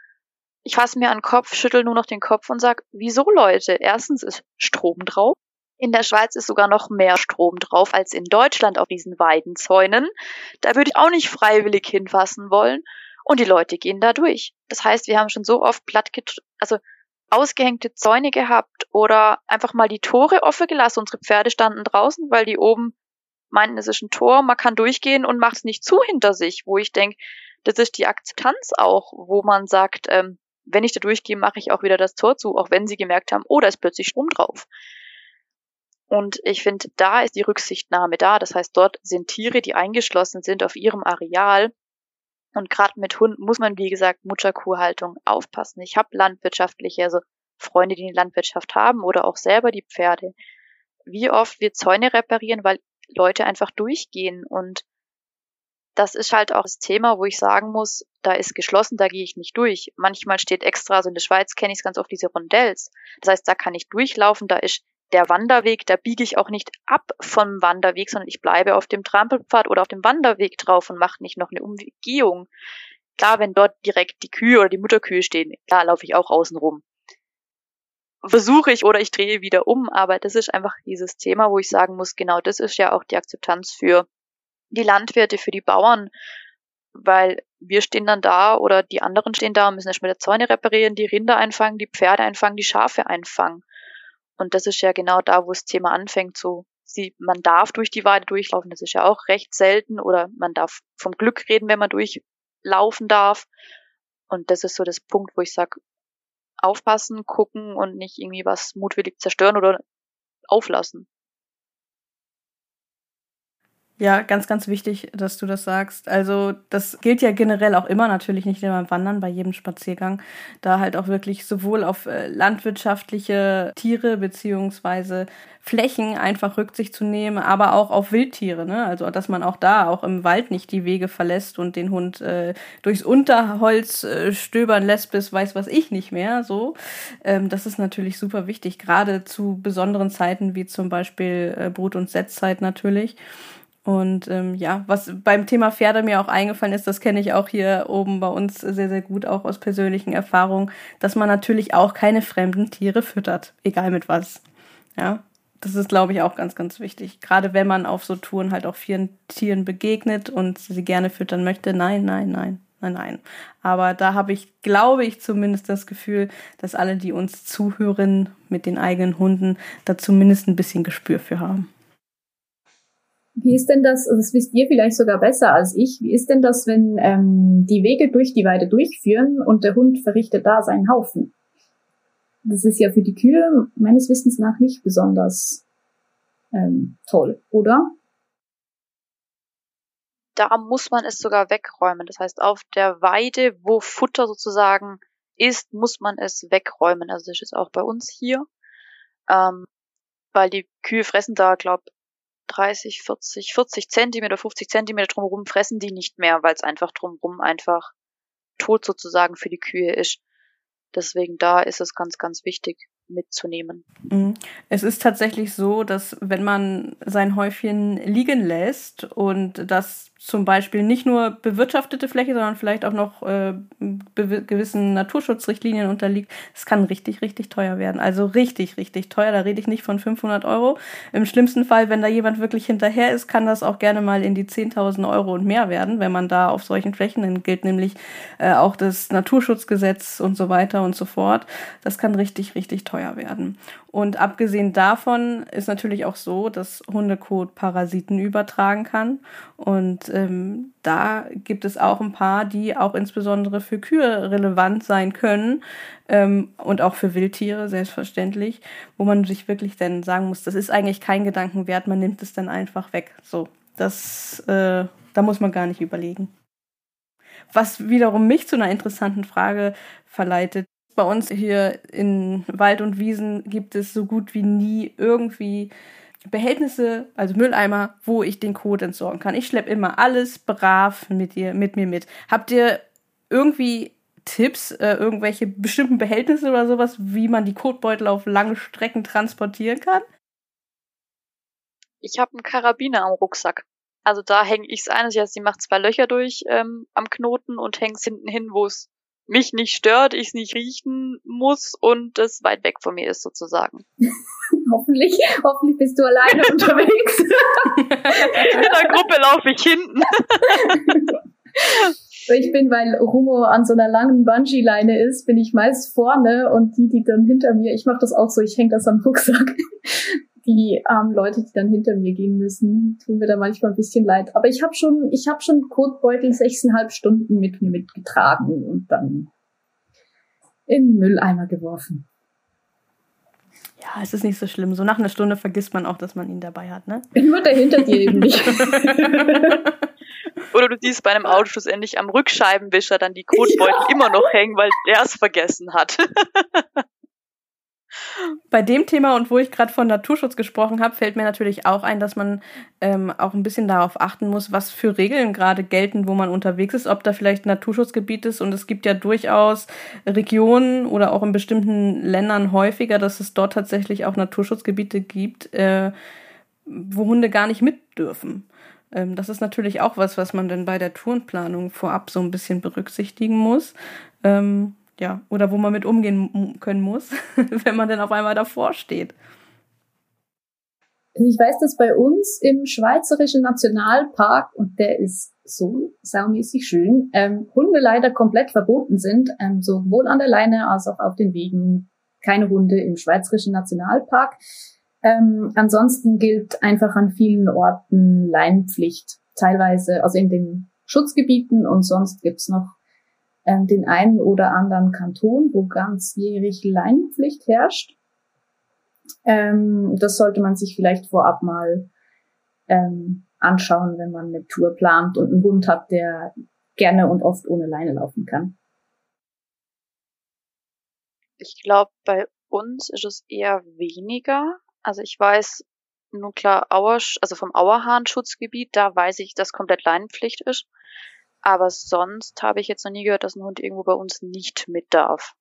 ich fasse mir an den Kopf, schüttel nur noch den Kopf und sag, wieso Leute? Erstens ist Strom drauf. In der Schweiz ist sogar noch mehr Strom drauf als in Deutschland auf diesen Weidenzäunen. Da würde ich auch nicht freiwillig hinfassen wollen. Und die Leute gehen da durch. Das heißt, wir haben schon so oft platt, also ausgehängte Zäune gehabt oder einfach mal die Tore offen gelassen. Unsere Pferde standen draußen, weil die oben meinten, es ist ein Tor, man kann durchgehen und macht es nicht zu hinter sich, wo ich denke, das ist die Akzeptanz auch, wo man sagt, ähm, wenn ich da durchgehe, mache ich auch wieder das Tor zu, auch wenn sie gemerkt haben, oh, da ist plötzlich Strom drauf. Und ich finde, da ist die Rücksichtnahme da. Das heißt, dort sind Tiere, die eingeschlossen sind auf ihrem Areal und gerade mit Hunden muss man, wie gesagt, Mutterkuhhaltung aufpassen. Ich habe landwirtschaftliche, also Freunde, die eine Landwirtschaft haben oder auch selber die Pferde. Wie oft wir Zäune reparieren, weil Leute einfach durchgehen und das ist halt auch das Thema, wo ich sagen muss, da ist geschlossen, da gehe ich nicht durch. Manchmal steht extra, also in der Schweiz kenne ich es ganz oft, diese Rondells. Das heißt, da kann ich durchlaufen, da ist der Wanderweg, da biege ich auch nicht ab vom Wanderweg, sondern ich bleibe auf dem Trampelpfad oder auf dem Wanderweg drauf und mache nicht noch eine Umgehung. Klar, wenn dort direkt die Kühe oder die Mutterkühe stehen, klar laufe ich auch außen rum. Versuche ich oder ich drehe wieder um, aber das ist einfach dieses Thema, wo ich sagen muss, genau das ist ja auch die Akzeptanz für die Landwirte, für die Bauern, weil wir stehen dann da oder die anderen stehen da und müssen erstmal der Zäune reparieren, die Rinder einfangen, die Pferde einfangen, die Schafe einfangen. Und das ist ja genau da, wo das Thema anfängt. So, sie, man darf durch die Weide durchlaufen. Das ist ja auch recht selten. Oder man darf vom Glück reden, wenn man durchlaufen darf. Und das ist so das Punkt, wo ich sage, aufpassen, gucken und nicht irgendwie was mutwillig zerstören oder auflassen. Ja, ganz, ganz wichtig, dass du das sagst. Also das gilt ja generell auch immer, natürlich nicht nur beim Wandern, bei jedem Spaziergang, da halt auch wirklich sowohl auf äh, landwirtschaftliche Tiere beziehungsweise Flächen einfach Rücksicht zu nehmen, aber auch auf Wildtiere. Ne? Also dass man auch da, auch im Wald nicht die Wege verlässt und den Hund äh, durchs Unterholz äh, stöbern lässt, bis weiß was ich nicht mehr. So, ähm, das ist natürlich super wichtig, gerade zu besonderen Zeiten wie zum Beispiel äh, Brut- und Setzzeit natürlich. Und ähm, ja, was beim Thema Pferde mir auch eingefallen ist, das kenne ich auch hier oben bei uns sehr, sehr gut, auch aus persönlichen Erfahrungen, dass man natürlich auch keine fremden Tiere füttert, egal mit was. Ja, Das ist, glaube ich, auch ganz, ganz wichtig. Gerade wenn man auf so Touren halt auch vielen Tieren begegnet und sie gerne füttern möchte. Nein, nein, nein, nein, nein. Aber da habe ich, glaube ich, zumindest das Gefühl, dass alle, die uns zuhören mit den eigenen Hunden, da zumindest ein bisschen Gespür für haben. Wie ist denn das, das wisst ihr vielleicht sogar besser als ich, wie ist denn das, wenn ähm, die Wege durch die Weide durchführen und der Hund verrichtet da seinen Haufen? Das ist ja für die Kühe meines Wissens nach nicht besonders ähm, toll, oder? Da muss man es sogar wegräumen. Das heißt, auf der Weide, wo Futter sozusagen ist, muss man es wegräumen. Also das ist auch bei uns hier. Ähm, weil die Kühe fressen da, glaub 30, 40, 40 Zentimeter, 50 Zentimeter drumherum fressen die nicht mehr, weil es einfach drumherum einfach tot sozusagen für die Kühe ist. Deswegen da ist es ganz, ganz wichtig mitzunehmen. Mhm. Es ist tatsächlich so, dass wenn man sein Häufchen liegen lässt und das zum Beispiel nicht nur bewirtschaftete Fläche, sondern vielleicht auch noch äh, gewissen Naturschutzrichtlinien unterliegt. Es kann richtig, richtig teuer werden. Also richtig, richtig teuer. Da rede ich nicht von 500 Euro. Im schlimmsten Fall, wenn da jemand wirklich hinterher ist, kann das auch gerne mal in die 10.000 Euro und mehr werden, wenn man da auf solchen Flächen, dann gilt nämlich äh, auch das Naturschutzgesetz und so weiter und so fort. Das kann richtig, richtig teuer werden. Und abgesehen davon ist natürlich auch so, dass Hundekot Parasiten übertragen kann. Und ähm, da gibt es auch ein paar, die auch insbesondere für Kühe relevant sein können ähm, und auch für Wildtiere, selbstverständlich, wo man sich wirklich dann sagen muss, das ist eigentlich kein Gedanken wert, man nimmt es dann einfach weg. So, das, äh, da muss man gar nicht überlegen. Was wiederum mich zu einer interessanten Frage verleitet, bei uns hier in Wald und Wiesen gibt es so gut wie nie irgendwie Behältnisse, also Mülleimer, wo ich den Kot entsorgen kann. Ich schleppe immer alles brav mit, ihr, mit mir mit. Habt ihr irgendwie Tipps, äh, irgendwelche bestimmten Behältnisse oder sowas, wie man die Kotbeutel auf lange Strecken transportieren kann? Ich habe einen Karabiner am Rucksack. Also da hänge ich es ein. Also sie macht zwei Löcher durch ähm, am Knoten und hängt hinten hin, wo es mich nicht stört, ich es nicht riechen muss und es weit weg von mir ist sozusagen. hoffentlich, hoffentlich bist du alleine unterwegs. In der Gruppe laufe ich hinten. ich bin, weil Rumo an so einer langen Bungee-Leine ist, bin ich meist vorne und die, die dann hinter mir, ich mache das auch so, ich hänge das am Rucksack. Die armen Leute, die dann hinter mir gehen müssen, tun mir da manchmal ein bisschen leid. Aber ich habe schon, ich habe schon Kotbeutel sechseinhalb Stunden mit mir mitgetragen und dann in den Mülleimer geworfen. Ja, es ist nicht so schlimm. So nach einer Stunde vergisst man auch, dass man ihn dabei hat, ne? Nur der hinter dir eben nicht. Oder du siehst bei einem Auto schlussendlich am Rückscheibenwischer dann die Kotbeutel ja. immer noch hängen, weil der es vergessen hat. Bei dem Thema und wo ich gerade von Naturschutz gesprochen habe, fällt mir natürlich auch ein, dass man ähm, auch ein bisschen darauf achten muss, was für Regeln gerade gelten, wo man unterwegs ist, ob da vielleicht Naturschutzgebiet ist. Und es gibt ja durchaus Regionen oder auch in bestimmten Ländern häufiger, dass es dort tatsächlich auch Naturschutzgebiete gibt, äh, wo Hunde gar nicht mit dürfen. Ähm, das ist natürlich auch was, was man dann bei der Tourenplanung vorab so ein bisschen berücksichtigen muss. Ähm, ja, oder wo man mit umgehen können muss, wenn man dann auf einmal davor steht. Ich weiß, dass bei uns im Schweizerischen Nationalpark, und der ist so saumäßig schön, ähm, Hunde leider komplett verboten sind, ähm, sowohl an der Leine als auch auf den Wegen. Keine Hunde im Schweizerischen Nationalpark. Ähm, ansonsten gilt einfach an vielen Orten Leinenpflicht. Teilweise, also in den Schutzgebieten und sonst gibt's noch ähm, den einen oder anderen Kanton, wo ganzjährig Leinenpflicht herrscht. Ähm, das sollte man sich vielleicht vorab mal ähm, anschauen, wenn man eine Tour plant und einen Hund hat, der gerne und oft ohne Leine laufen kann. Ich glaube, bei uns ist es eher weniger. Also ich weiß, nur klar, Auer, also vom Auerhahn-Schutzgebiet, da weiß ich, dass komplett Leinenpflicht ist. Aber sonst habe ich jetzt noch nie gehört, dass ein Hund irgendwo bei uns nicht mit darf.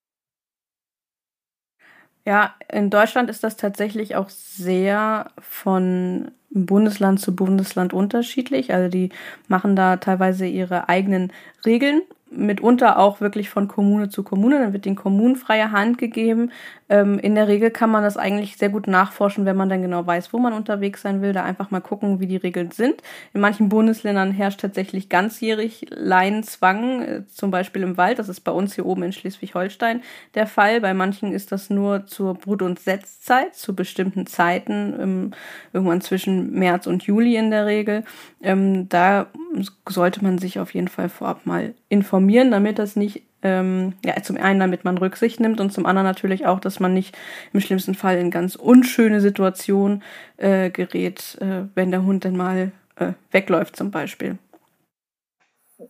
Ja, in Deutschland ist das tatsächlich auch sehr von Bundesland zu Bundesland unterschiedlich. Also die machen da teilweise ihre eigenen Regeln. Mitunter auch wirklich von Kommune zu Kommune. Dann wird den Kommunen freie Hand gegeben. Ähm, in der Regel kann man das eigentlich sehr gut nachforschen, wenn man dann genau weiß, wo man unterwegs sein will. Da einfach mal gucken, wie die Regeln sind. In manchen Bundesländern herrscht tatsächlich ganzjährig Leinenzwang, äh, zum Beispiel im Wald. Das ist bei uns hier oben in Schleswig-Holstein der Fall. Bei manchen ist das nur zur Brut- und Setzzeit, zu bestimmten Zeiten, ähm, irgendwann zwischen März und Juli in der Regel. Ähm, da sollte man sich auf jeden Fall vorab mal informieren, damit das nicht, ähm, ja, zum einen, damit man Rücksicht nimmt und zum anderen natürlich auch, dass man nicht im schlimmsten Fall in ganz unschöne Situationen äh, gerät, äh, wenn der Hund dann mal äh, wegläuft zum Beispiel.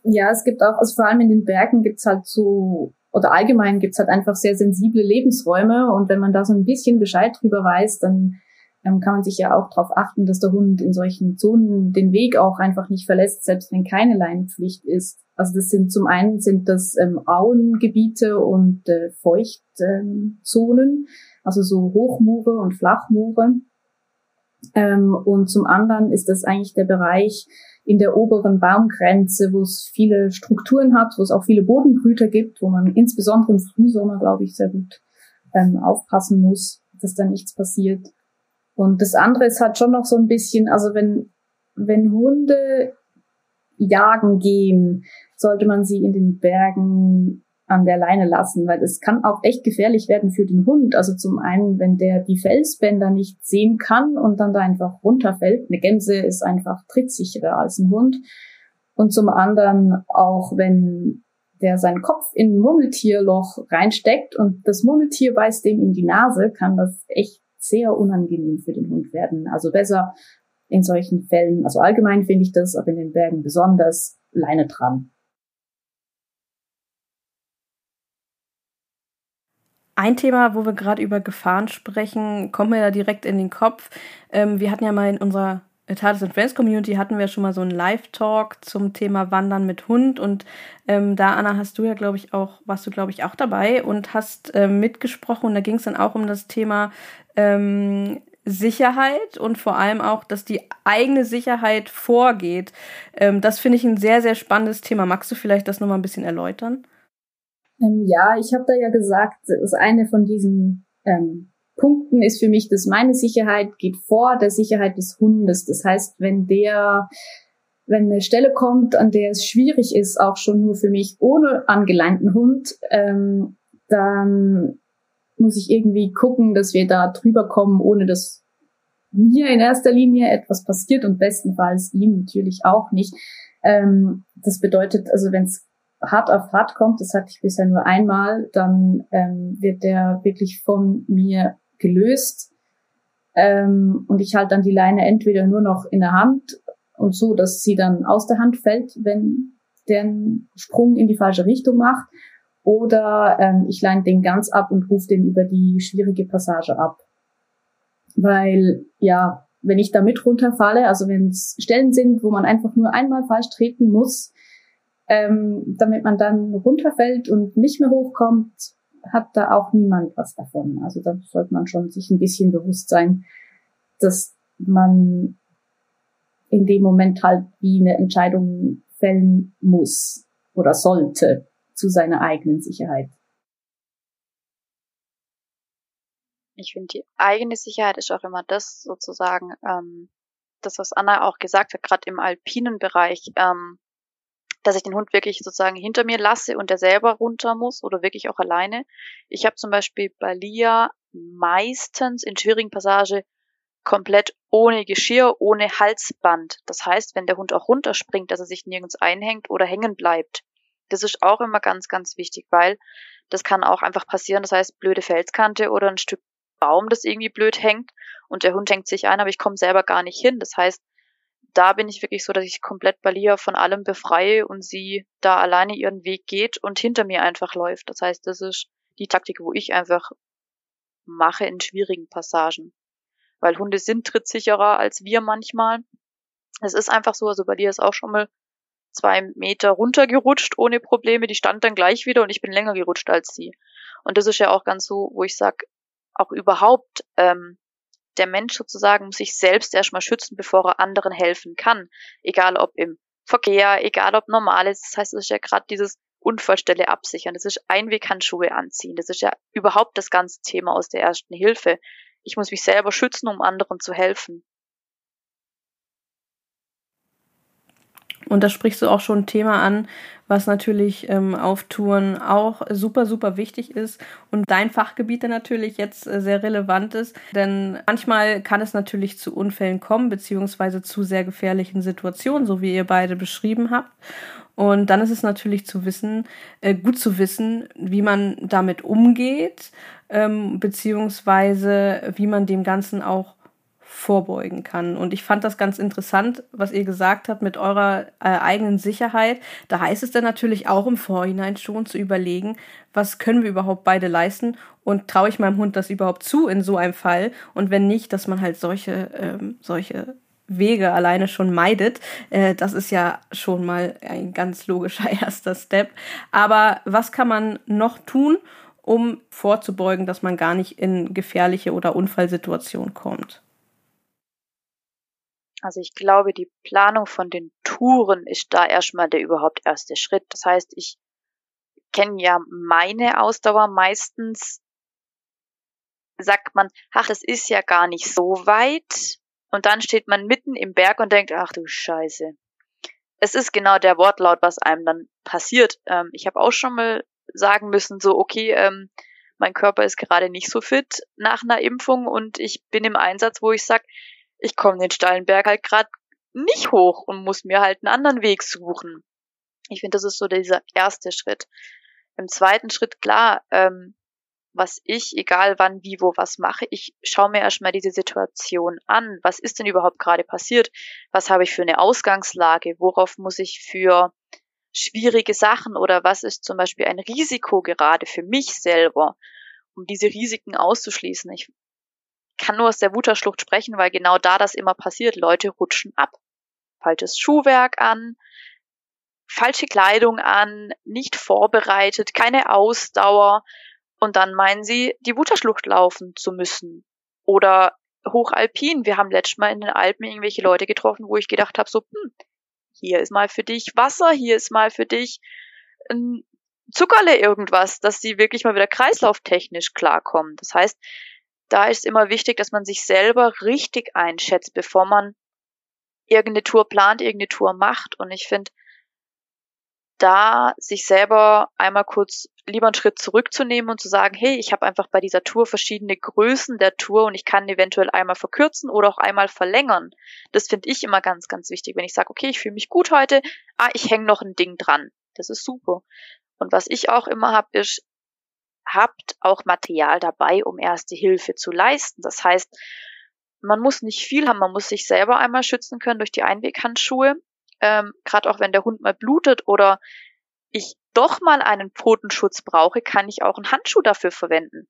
Ja, es gibt auch, also vor allem in den Bergen gibt's halt so, oder allgemein gibt's halt einfach sehr sensible Lebensräume und wenn man da so ein bisschen Bescheid drüber weiß, dann ähm, kann man sich ja auch darauf achten, dass der Hund in solchen Zonen den Weg auch einfach nicht verlässt, selbst wenn keine Leinenpflicht ist. Also das sind zum einen sind das ähm, Auengebiete und äh, Feuchtzonen, ähm, also so Hochmoore und Flachmoore. Ähm, und zum anderen ist das eigentlich der Bereich in der oberen Baumgrenze, wo es viele Strukturen hat, wo es auch viele Bodenbrüter gibt, wo man insbesondere im Frühsommer, glaube ich, sehr gut ähm, aufpassen muss, dass da nichts passiert. Und das andere ist halt schon noch so ein bisschen, also wenn, wenn Hunde jagen gehen, sollte man sie in den Bergen an der Leine lassen, weil es kann auch echt gefährlich werden für den Hund. Also zum einen, wenn der die Felsbänder nicht sehen kann und dann da einfach runterfällt. Eine Gänse ist einfach trittsicherer als ein Hund. Und zum anderen auch, wenn der seinen Kopf in ein Murmeltierloch reinsteckt und das Murmeltier beißt dem in die Nase, kann das echt sehr unangenehm für den Hund werden. Also besser in solchen Fällen, also allgemein finde ich das, aber in den Bergen besonders, Leine dran. Ein Thema, wo wir gerade über Gefahren sprechen, kommt mir da direkt in den Kopf. Ähm, wir hatten ja mal in unserer Tates and Friends Community hatten wir schon mal so einen Live-Talk zum Thema Wandern mit Hund und ähm, da, Anna, hast du ja, glaube ich, auch, warst du, glaube ich, auch dabei und hast ähm, mitgesprochen und da ging es dann auch um das Thema ähm, Sicherheit und vor allem auch, dass die eigene Sicherheit vorgeht. Ähm, das finde ich ein sehr, sehr spannendes Thema. Magst du vielleicht das nochmal ein bisschen erläutern? Ähm, ja, ich habe da ja gesagt, das ist eine von diesen ähm, Punkten ist für mich, dass meine Sicherheit geht vor der Sicherheit des Hundes. Das heißt, wenn der, wenn eine Stelle kommt, an der es schwierig ist, auch schon nur für mich ohne angeleinten Hund, ähm, dann muss ich irgendwie gucken, dass wir da drüber kommen, ohne dass mir in erster Linie etwas passiert und bestenfalls ihm natürlich auch nicht. Ähm, das bedeutet, also wenn es hart auf hart kommt, das hatte ich bisher nur einmal, dann ähm, wird der wirklich von mir gelöst ähm, und ich halte dann die Leine entweder nur noch in der Hand und so, dass sie dann aus der Hand fällt, wenn der Sprung in die falsche Richtung macht, oder ähm, ich leine den ganz ab und rufe den über die schwierige Passage ab. Weil, ja, wenn ich da mit runterfalle, also wenn es Stellen sind, wo man einfach nur einmal falsch treten muss, ähm, damit man dann runterfällt und nicht mehr hochkommt, hat da auch niemand was davon. Also da sollte man schon sich ein bisschen bewusst sein, dass man in dem Moment halt wie eine Entscheidung fällen muss oder sollte zu seiner eigenen Sicherheit. Ich finde, die eigene Sicherheit ist auch immer das sozusagen, ähm, das, was Anna auch gesagt hat, gerade im alpinen Bereich, ähm, dass ich den Hund wirklich sozusagen hinter mir lasse und der selber runter muss oder wirklich auch alleine. Ich habe zum Beispiel bei Lia meistens in schwierigen Passage komplett ohne Geschirr, ohne Halsband. Das heißt, wenn der Hund auch runterspringt, dass er sich nirgends einhängt oder hängen bleibt. Das ist auch immer ganz, ganz wichtig, weil das kann auch einfach passieren. Das heißt, blöde Felskante oder ein Stück Baum, das irgendwie blöd hängt und der Hund hängt sich ein, aber ich komme selber gar nicht hin. Das heißt, da bin ich wirklich so, dass ich komplett Balia von allem befreie und sie da alleine ihren Weg geht und hinter mir einfach läuft. Das heißt, das ist die Taktik, wo ich einfach mache in schwierigen Passagen. Weil Hunde sind trittsicherer als wir manchmal. Es ist einfach so, also Balia ist auch schon mal zwei Meter runtergerutscht ohne Probleme. Die stand dann gleich wieder und ich bin länger gerutscht als sie. Und das ist ja auch ganz so, wo ich sag, auch überhaupt ähm, der Mensch sozusagen muss sich selbst erstmal schützen, bevor er anderen helfen kann. Egal ob im Verkehr, egal ob normal ist. Das heißt, es ist ja gerade dieses Unfallstelle absichern. Das ist Einweghandschuhe anziehen. Das ist ja überhaupt das ganze Thema aus der ersten Hilfe. Ich muss mich selber schützen, um anderen zu helfen. Und da sprichst du auch schon ein Thema an, was natürlich ähm, auf Touren auch super, super wichtig ist und dein Fachgebiet dann natürlich jetzt äh, sehr relevant ist. Denn manchmal kann es natürlich zu Unfällen kommen, beziehungsweise zu sehr gefährlichen Situationen, so wie ihr beide beschrieben habt. Und dann ist es natürlich zu wissen, äh, gut zu wissen, wie man damit umgeht, ähm, beziehungsweise wie man dem Ganzen auch vorbeugen kann. Und ich fand das ganz interessant, was ihr gesagt habt mit eurer äh, eigenen Sicherheit. Da heißt es dann natürlich auch im Vorhinein schon zu überlegen, was können wir überhaupt beide leisten und traue ich meinem Hund das überhaupt zu in so einem Fall? Und wenn nicht, dass man halt solche, ähm, solche Wege alleine schon meidet. Äh, das ist ja schon mal ein ganz logischer erster Step. Aber was kann man noch tun, um vorzubeugen, dass man gar nicht in gefährliche oder Unfallsituationen kommt? Also ich glaube, die Planung von den Touren ist da erstmal der überhaupt erste Schritt. Das heißt, ich kenne ja meine Ausdauer meistens sagt man, ach, das ist ja gar nicht so weit. Und dann steht man mitten im Berg und denkt, ach du Scheiße. Es ist genau der Wortlaut, was einem dann passiert. Ähm, ich habe auch schon mal sagen müssen, so, okay, ähm, mein Körper ist gerade nicht so fit nach einer Impfung und ich bin im Einsatz, wo ich sage, ich komme den steilen Berg halt gerade nicht hoch und muss mir halt einen anderen Weg suchen. Ich finde, das ist so dieser erste Schritt. Im zweiten Schritt, klar, ähm, was ich, egal wann, wie, wo, was mache, ich schaue mir erstmal diese Situation an. Was ist denn überhaupt gerade passiert? Was habe ich für eine Ausgangslage? Worauf muss ich für schwierige Sachen oder was ist zum Beispiel ein Risiko gerade für mich selber, um diese Risiken auszuschließen? Ich kann nur aus der Wutterschlucht sprechen, weil genau da das immer passiert. Leute rutschen ab. Falsches Schuhwerk an, falsche Kleidung an, nicht vorbereitet, keine Ausdauer. Und dann meinen sie, die Wutterschlucht laufen zu müssen. Oder hochalpin. Wir haben letztes Mal in den Alpen irgendwelche Leute getroffen, wo ich gedacht habe, so, hm, hier ist mal für dich Wasser, hier ist mal für dich ein Zuckerle irgendwas, dass sie wirklich mal wieder kreislauftechnisch klarkommen. Das heißt, da ist immer wichtig, dass man sich selber richtig einschätzt, bevor man irgendeine Tour plant, irgendeine Tour macht. Und ich finde, da sich selber einmal kurz lieber einen Schritt zurückzunehmen und zu sagen, hey, ich habe einfach bei dieser Tour verschiedene Größen der Tour und ich kann eventuell einmal verkürzen oder auch einmal verlängern. Das finde ich immer ganz, ganz wichtig, wenn ich sage, okay, ich fühle mich gut heute, ah, ich hänge noch ein Ding dran. Das ist super. Und was ich auch immer habe, ist, habt auch Material dabei, um erste Hilfe zu leisten. Das heißt, man muss nicht viel haben, man muss sich selber einmal schützen können durch die Einweghandschuhe. Ähm, Gerade auch wenn der Hund mal blutet oder ich doch mal einen Pfotenschutz brauche, kann ich auch einen Handschuh dafür verwenden.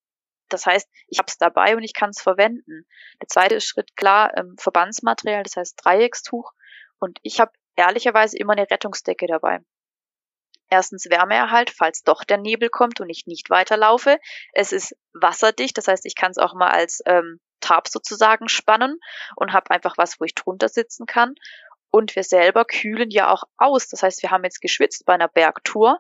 Das heißt, ich habe es dabei und ich kann es verwenden. Der zweite Schritt, klar, ähm, Verbandsmaterial, das heißt Dreieckstuch. Und ich habe ehrlicherweise immer eine Rettungsdecke dabei. Erstens Wärmeerhalt, falls doch der Nebel kommt und ich nicht weiterlaufe. Es ist wasserdicht, das heißt, ich kann es auch mal als ähm, Tarp sozusagen spannen und habe einfach was, wo ich drunter sitzen kann. Und wir selber kühlen ja auch aus. Das heißt, wir haben jetzt geschwitzt bei einer Bergtour,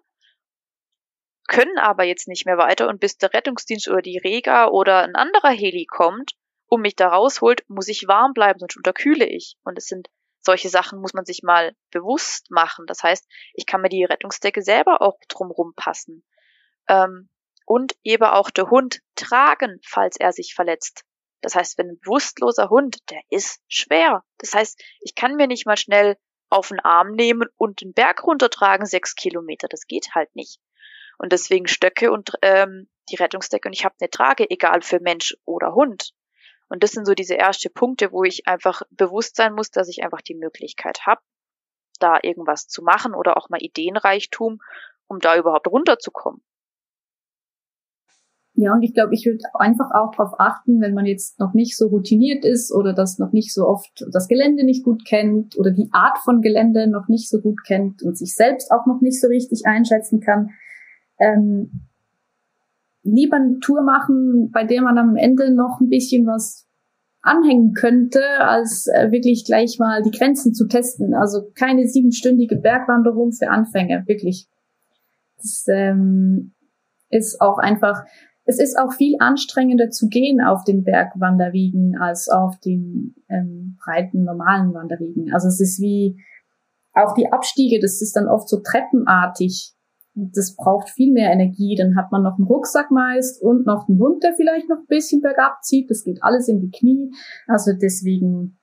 können aber jetzt nicht mehr weiter und bis der Rettungsdienst oder die Rega oder ein anderer Heli kommt und mich da rausholt, muss ich warm bleiben, sonst unterkühle ich. Und es sind solche Sachen muss man sich mal bewusst machen. Das heißt, ich kann mir die Rettungsdecke selber auch drumrum passen. Ähm, und eben auch der Hund tragen, falls er sich verletzt. Das heißt, wenn ein bewusstloser Hund, der ist schwer. Das heißt, ich kann mir nicht mal schnell auf den Arm nehmen und den Berg runtertragen, sechs Kilometer. Das geht halt nicht. Und deswegen Stöcke und ähm, die Rettungsdecke und ich habe eine Trage, egal für Mensch oder Hund. Und das sind so diese ersten Punkte, wo ich einfach bewusst sein muss, dass ich einfach die Möglichkeit habe, da irgendwas zu machen oder auch mal Ideenreichtum, um da überhaupt runterzukommen. Ja, und ich glaube, ich würde einfach auch darauf achten, wenn man jetzt noch nicht so routiniert ist oder das noch nicht so oft das Gelände nicht gut kennt oder die Art von Gelände noch nicht so gut kennt und sich selbst auch noch nicht so richtig einschätzen kann, ähm, lieber eine Tour machen, bei der man am Ende noch ein bisschen was anhängen könnte, als äh, wirklich gleich mal die Grenzen zu testen. Also keine siebenstündige Bergwanderung für Anfänger, wirklich. Das ähm, ist auch einfach, es ist auch viel anstrengender zu gehen auf den Bergwanderwegen als auf den ähm, breiten normalen Wanderwegen. Also es ist wie auch die Abstiege, das ist dann oft so treppenartig. Das braucht viel mehr Energie. Dann hat man noch einen Rucksack meist und noch einen Hund, der vielleicht noch ein bisschen bergab zieht. Das geht alles in die Knie. Also deswegen,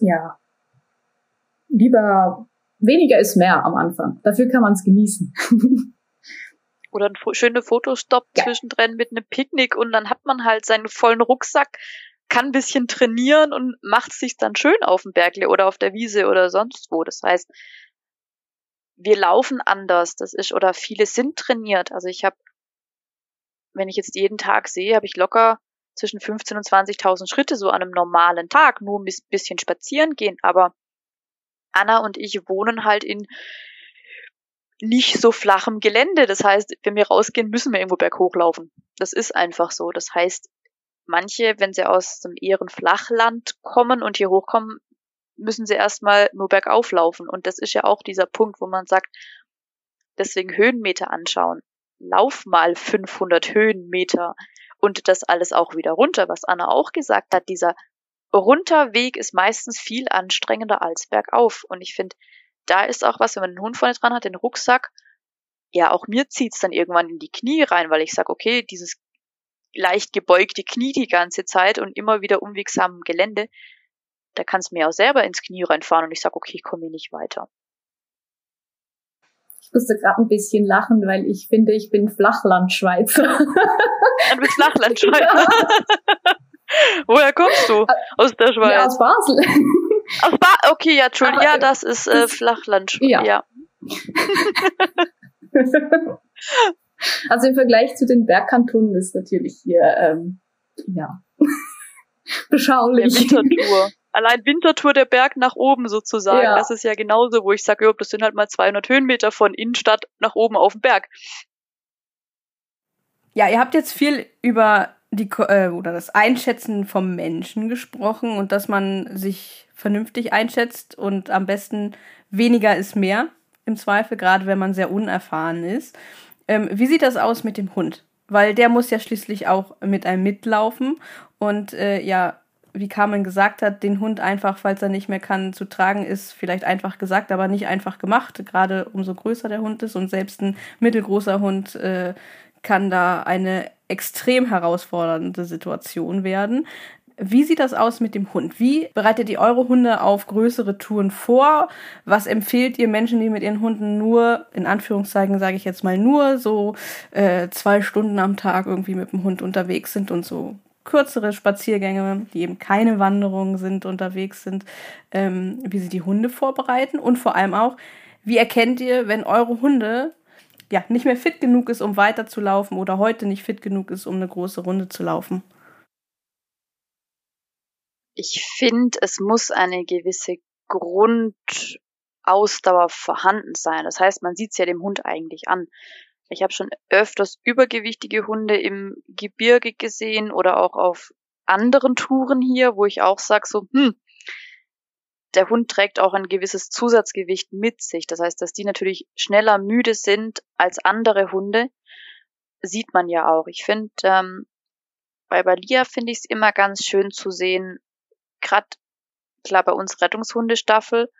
ja, lieber weniger ist mehr am Anfang. Dafür kann man es genießen. Oder ein schöner Fotostop ja. zwischendrin mit einem Picknick und dann hat man halt seinen vollen Rucksack, kann ein bisschen trainieren und macht sich dann schön auf dem Bergle oder auf der Wiese oder sonst wo. Das heißt, wir laufen anders, das ist, oder viele sind trainiert. Also ich habe, wenn ich jetzt jeden Tag sehe, habe ich locker zwischen 15 und 20.000 Schritte so an einem normalen Tag, nur ein bisschen spazieren gehen. Aber Anna und ich wohnen halt in nicht so flachem Gelände. Das heißt, wenn wir rausgehen, müssen wir irgendwo berghoch laufen. Das ist einfach so. Das heißt, manche, wenn sie aus dem eher Flachland kommen und hier hochkommen, müssen sie erstmal nur bergauf laufen. Und das ist ja auch dieser Punkt, wo man sagt, deswegen Höhenmeter anschauen. Lauf mal 500 Höhenmeter und das alles auch wieder runter, was Anna auch gesagt hat. Dieser Runterweg ist meistens viel anstrengender als bergauf. Und ich finde, da ist auch was, wenn man den Hund vorne dran hat, den Rucksack, ja, auch mir zieht's dann irgendwann in die Knie rein, weil ich sage, okay, dieses leicht gebeugte Knie die ganze Zeit und immer wieder unwegsamen Gelände, da kann es mir auch selber ins Knie reinfahren und ich sage, okay, ich komme hier nicht weiter. Ich musste gerade ein bisschen lachen, weil ich finde, ich bin Flachlandschweizer. Du bist Flachlandschweizer. Woher kommst du? Aus der Schweiz? Ja, aus Basel. Aus ba okay, ja, Entschuldigung. Ja, das ist äh, Flachland. Ja. ja. also im Vergleich zu den Bergkantonen ist natürlich hier, ähm, ja, beschaulich. Wintertour. Allein Wintertour der Berg nach oben sozusagen. Ja. Das ist ja genauso, wo ich sage, ja, das sind halt mal 200 Höhenmeter von Innenstadt nach oben auf den Berg. Ja, ihr habt jetzt viel über die äh, oder das Einschätzen vom Menschen gesprochen und dass man sich vernünftig einschätzt und am besten weniger ist mehr im Zweifel, gerade wenn man sehr unerfahren ist. Ähm, wie sieht das aus mit dem Hund? Weil der muss ja schließlich auch mit einem mitlaufen und äh, ja, wie Carmen gesagt hat, den Hund einfach, falls er nicht mehr kann, zu tragen, ist vielleicht einfach gesagt, aber nicht einfach gemacht. Gerade umso größer der Hund ist und selbst ein mittelgroßer Hund äh, kann da eine extrem herausfordernde Situation werden. Wie sieht das aus mit dem Hund? Wie bereitet ihr eure Hunde auf größere Touren vor? Was empfehlt ihr Menschen, die mit ihren Hunden nur, in Anführungszeichen sage ich jetzt mal nur, so äh, zwei Stunden am Tag irgendwie mit dem Hund unterwegs sind und so kürzere Spaziergänge, die eben keine Wanderungen sind, unterwegs sind, ähm, wie sie die Hunde vorbereiten und vor allem auch, wie erkennt ihr, wenn eure Hunde ja, nicht mehr fit genug ist, um weiterzulaufen oder heute nicht fit genug ist, um eine große Runde zu laufen? Ich finde, es muss eine gewisse Grundausdauer vorhanden sein. Das heißt, man sieht es ja dem Hund eigentlich an. Ich habe schon öfters übergewichtige Hunde im Gebirge gesehen oder auch auf anderen Touren hier, wo ich auch sage so, hm, der Hund trägt auch ein gewisses Zusatzgewicht mit sich. Das heißt, dass die natürlich schneller müde sind als andere Hunde, sieht man ja auch. Ich finde, ähm, bei Balia finde ich es immer ganz schön zu sehen, gerade klar bei uns Rettungshundestaffel,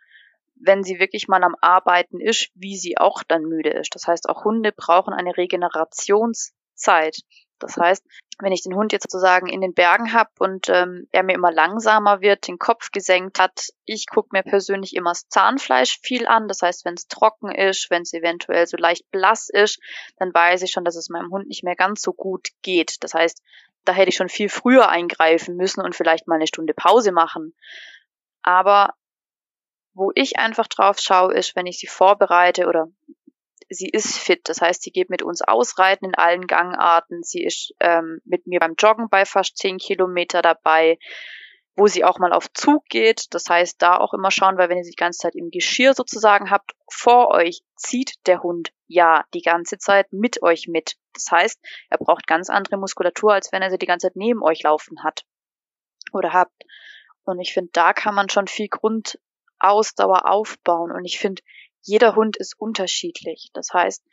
wenn sie wirklich mal am Arbeiten ist, wie sie auch dann müde ist. Das heißt, auch Hunde brauchen eine Regenerationszeit. Das heißt, wenn ich den Hund jetzt sozusagen in den Bergen habe und ähm, er mir immer langsamer wird, den Kopf gesenkt hat, ich gucke mir persönlich immer das Zahnfleisch viel an. Das heißt, wenn es trocken ist, wenn es eventuell so leicht blass ist, dann weiß ich schon, dass es meinem Hund nicht mehr ganz so gut geht. Das heißt, da hätte ich schon viel früher eingreifen müssen und vielleicht mal eine Stunde Pause machen. Aber wo ich einfach drauf schaue, ist, wenn ich sie vorbereite oder sie ist fit. Das heißt, sie geht mit uns ausreiten in allen Gangarten. Sie ist ähm, mit mir beim Joggen bei fast zehn Kilometer dabei, wo sie auch mal auf Zug geht. Das heißt, da auch immer schauen, weil wenn ihr sie die ganze Zeit im Geschirr sozusagen habt, vor euch zieht der Hund ja die ganze Zeit mit euch mit. Das heißt, er braucht ganz andere Muskulatur, als wenn er sie die ganze Zeit neben euch laufen hat oder habt. Und ich finde, da kann man schon viel Grundausdauer aufbauen. Und ich finde, jeder Hund ist unterschiedlich. Das heißt,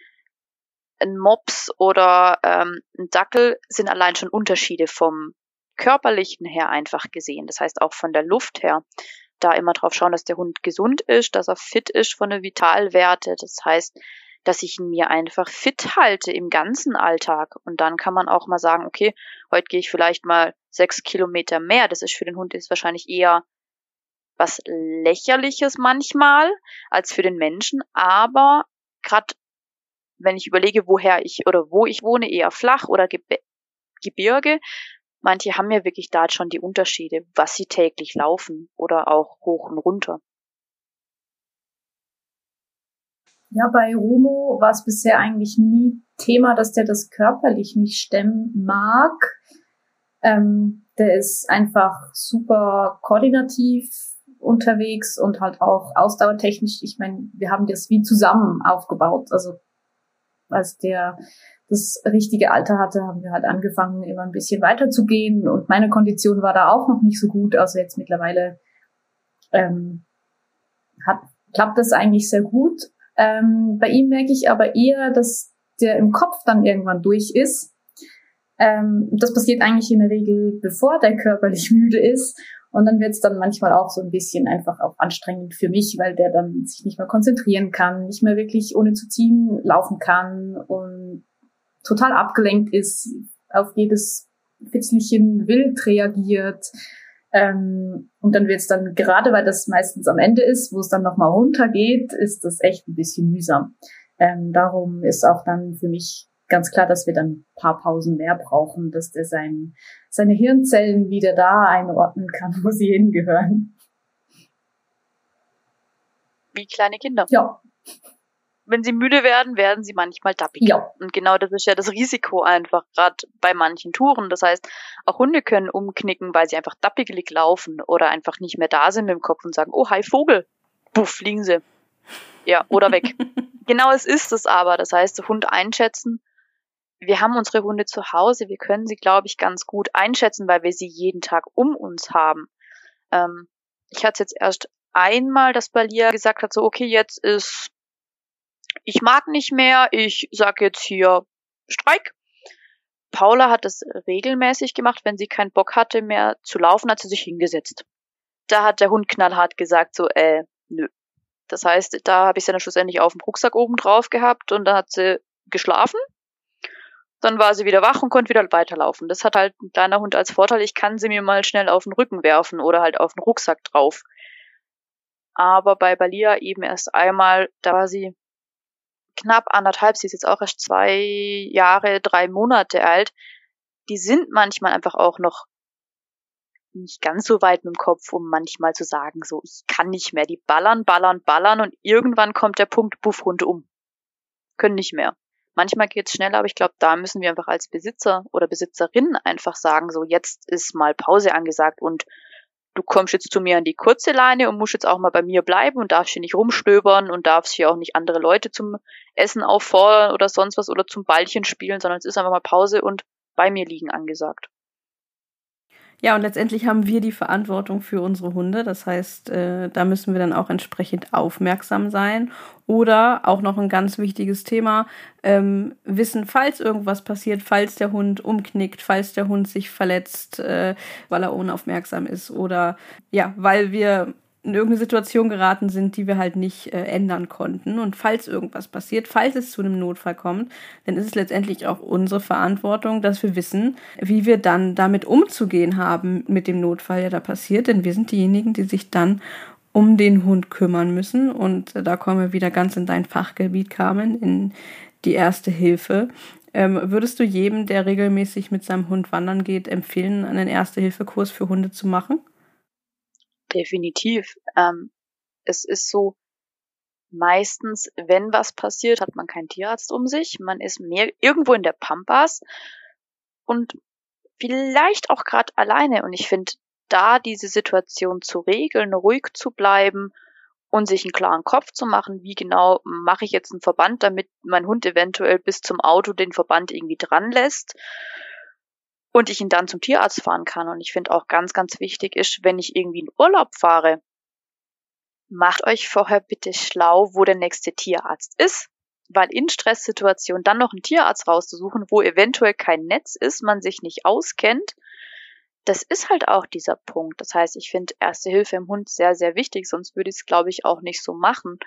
ein Mops oder ähm, ein Dackel sind allein schon Unterschiede vom körperlichen her einfach gesehen. Das heißt auch von der Luft her. Da immer drauf schauen, dass der Hund gesund ist, dass er fit ist von den Vitalwerte. Das heißt, dass ich ihn mir einfach fit halte im ganzen Alltag. Und dann kann man auch mal sagen, okay, heute gehe ich vielleicht mal sechs Kilometer mehr. Das ist für den Hund ist wahrscheinlich eher was lächerliches manchmal als für den Menschen, aber gerade wenn ich überlege, woher ich oder wo ich wohne, eher flach oder Gebirge, manche haben ja wirklich da schon die Unterschiede, was sie täglich laufen oder auch hoch und runter. Ja, bei Romo war es bisher eigentlich nie Thema, dass der das körperlich nicht stemmen mag. Ähm, der ist einfach super koordinativ unterwegs und halt auch ausdauertechnisch. Ich meine, wir haben das wie zusammen aufgebaut. Also als der das richtige Alter hatte, haben wir halt angefangen, immer ein bisschen weiter zu gehen. Und meine Kondition war da auch noch nicht so gut. Also jetzt mittlerweile ähm, hat, klappt das eigentlich sehr gut. Ähm, bei ihm merke ich aber eher, dass der im Kopf dann irgendwann durch ist. Ähm, das passiert eigentlich in der Regel, bevor der körperlich müde ist. Und dann wird es dann manchmal auch so ein bisschen einfach auch anstrengend für mich, weil der dann sich nicht mehr konzentrieren kann, nicht mehr wirklich ohne zu ziehen laufen kann und total abgelenkt ist, auf jedes Fitzelchen wild reagiert. Ähm, und dann wird es dann, gerade weil das meistens am Ende ist, wo es dann nochmal runtergeht, ist das echt ein bisschen mühsam. Ähm, darum ist auch dann für mich ganz klar, dass wir dann ein paar Pausen mehr brauchen, dass der sein, seine Hirnzellen wieder da einordnen kann, wo sie hingehören. Wie kleine Kinder. Ja, wenn sie müde werden, werden sie manchmal dappig. Ja. Und genau das ist ja das Risiko einfach, gerade bei manchen Touren. Das heißt, auch Hunde können umknicken, weil sie einfach dappigelig laufen oder einfach nicht mehr da sind mit dem Kopf und sagen, oh, hi Vogel. Puff, fliegen sie. Ja, oder weg. genau es ist es aber. Das heißt, Hund einschätzen. Wir haben unsere Hunde zu Hause. Wir können sie, glaube ich, ganz gut einschätzen, weil wir sie jeden Tag um uns haben. Ähm, ich hatte jetzt erst einmal, dass Balia gesagt hat, so, okay, jetzt ist ich mag nicht mehr, ich sag jetzt hier Streik. Paula hat es regelmäßig gemacht, wenn sie keinen Bock hatte mehr zu laufen, hat sie sich hingesetzt. Da hat der Hund knallhart gesagt, so, äh, nö. Das heißt, da habe ich sie dann schlussendlich auf dem Rucksack oben drauf gehabt und da hat sie geschlafen. Dann war sie wieder wach und konnte wieder weiterlaufen. Das hat halt ein kleiner Hund als Vorteil, ich kann sie mir mal schnell auf den Rücken werfen oder halt auf den Rucksack drauf. Aber bei Balia eben erst einmal, da war sie knapp anderthalb, sie ist jetzt auch erst zwei Jahre, drei Monate alt, die sind manchmal einfach auch noch nicht ganz so weit mit dem Kopf, um manchmal zu sagen, so, ich kann nicht mehr. Die ballern, ballern, ballern und irgendwann kommt der Punkt, buff, Hund um. Können nicht mehr. Manchmal geht's schneller, aber ich glaube, da müssen wir einfach als Besitzer oder Besitzerin einfach sagen, so, jetzt ist mal Pause angesagt und du kommst jetzt zu mir an die kurze Leine und musst jetzt auch mal bei mir bleiben und darfst hier nicht rumstöbern und darfst hier auch nicht andere Leute zum Essen auffordern oder sonst was oder zum Ballchen spielen, sondern es ist einfach mal Pause und bei mir liegen angesagt. Ja, und letztendlich haben wir die Verantwortung für unsere Hunde. Das heißt, äh, da müssen wir dann auch entsprechend aufmerksam sein. Oder auch noch ein ganz wichtiges Thema, ähm, wissen, falls irgendwas passiert, falls der Hund umknickt, falls der Hund sich verletzt, äh, weil er unaufmerksam ist oder ja, weil wir in irgendeine Situation geraten sind, die wir halt nicht äh, ändern konnten. Und falls irgendwas passiert, falls es zu einem Notfall kommt, dann ist es letztendlich auch unsere Verantwortung, dass wir wissen, wie wir dann damit umzugehen haben mit dem Notfall, der da passiert. Denn wir sind diejenigen, die sich dann um den Hund kümmern müssen. Und äh, da kommen wir wieder ganz in dein Fachgebiet, Carmen, in die erste Hilfe. Ähm, würdest du jedem, der regelmäßig mit seinem Hund wandern geht, empfehlen, einen Erste-Hilfe-Kurs für Hunde zu machen? Definitiv. Ähm, es ist so, meistens, wenn was passiert, hat man keinen Tierarzt um sich. Man ist mehr irgendwo in der Pampas und vielleicht auch gerade alleine. Und ich finde, da diese Situation zu regeln, ruhig zu bleiben und sich einen klaren Kopf zu machen, wie genau mache ich jetzt einen Verband, damit mein Hund eventuell bis zum Auto den Verband irgendwie dran lässt und ich ihn dann zum Tierarzt fahren kann. Und ich finde auch ganz, ganz wichtig ist, wenn ich irgendwie in Urlaub fahre, macht euch vorher bitte schlau, wo der nächste Tierarzt ist. Weil in Stresssituationen dann noch einen Tierarzt rauszusuchen, wo eventuell kein Netz ist, man sich nicht auskennt, das ist halt auch dieser Punkt. Das heißt, ich finde Erste Hilfe im Hund sehr, sehr wichtig, sonst würde ich es, glaube ich, auch nicht so machen.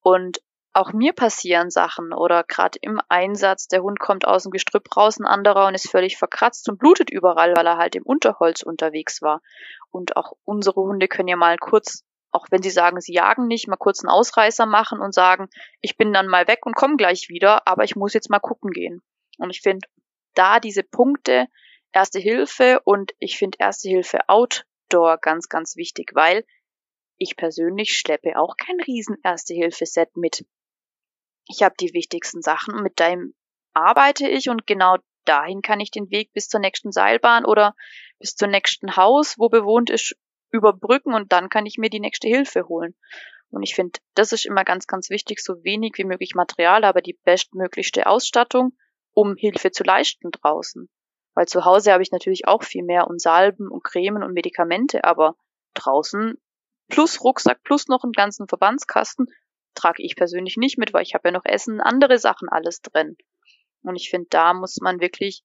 Und auch mir passieren Sachen oder gerade im Einsatz, der Hund kommt aus dem Gestrüpp raus, ein anderer und ist völlig verkratzt und blutet überall, weil er halt im Unterholz unterwegs war. Und auch unsere Hunde können ja mal kurz, auch wenn sie sagen, sie jagen nicht, mal kurz einen Ausreißer machen und sagen, ich bin dann mal weg und komme gleich wieder, aber ich muss jetzt mal gucken gehen. Und ich finde, da diese Punkte, Erste Hilfe und ich finde Erste Hilfe Outdoor ganz, ganz wichtig, weil ich persönlich schleppe auch kein riesen Erste-Hilfe-Set mit. Ich habe die wichtigsten Sachen und mit dem arbeite ich und genau dahin kann ich den Weg bis zur nächsten Seilbahn oder bis zum nächsten Haus, wo bewohnt ist, überbrücken und dann kann ich mir die nächste Hilfe holen. Und ich finde, das ist immer ganz, ganz wichtig, so wenig wie möglich Material, aber die bestmöglichste Ausstattung, um Hilfe zu leisten draußen. Weil zu Hause habe ich natürlich auch viel mehr und Salben und Cremen und Medikamente, aber draußen plus Rucksack plus noch einen ganzen Verbandskasten trage ich persönlich nicht mit, weil ich habe ja noch Essen, andere Sachen alles drin. Und ich finde, da muss man wirklich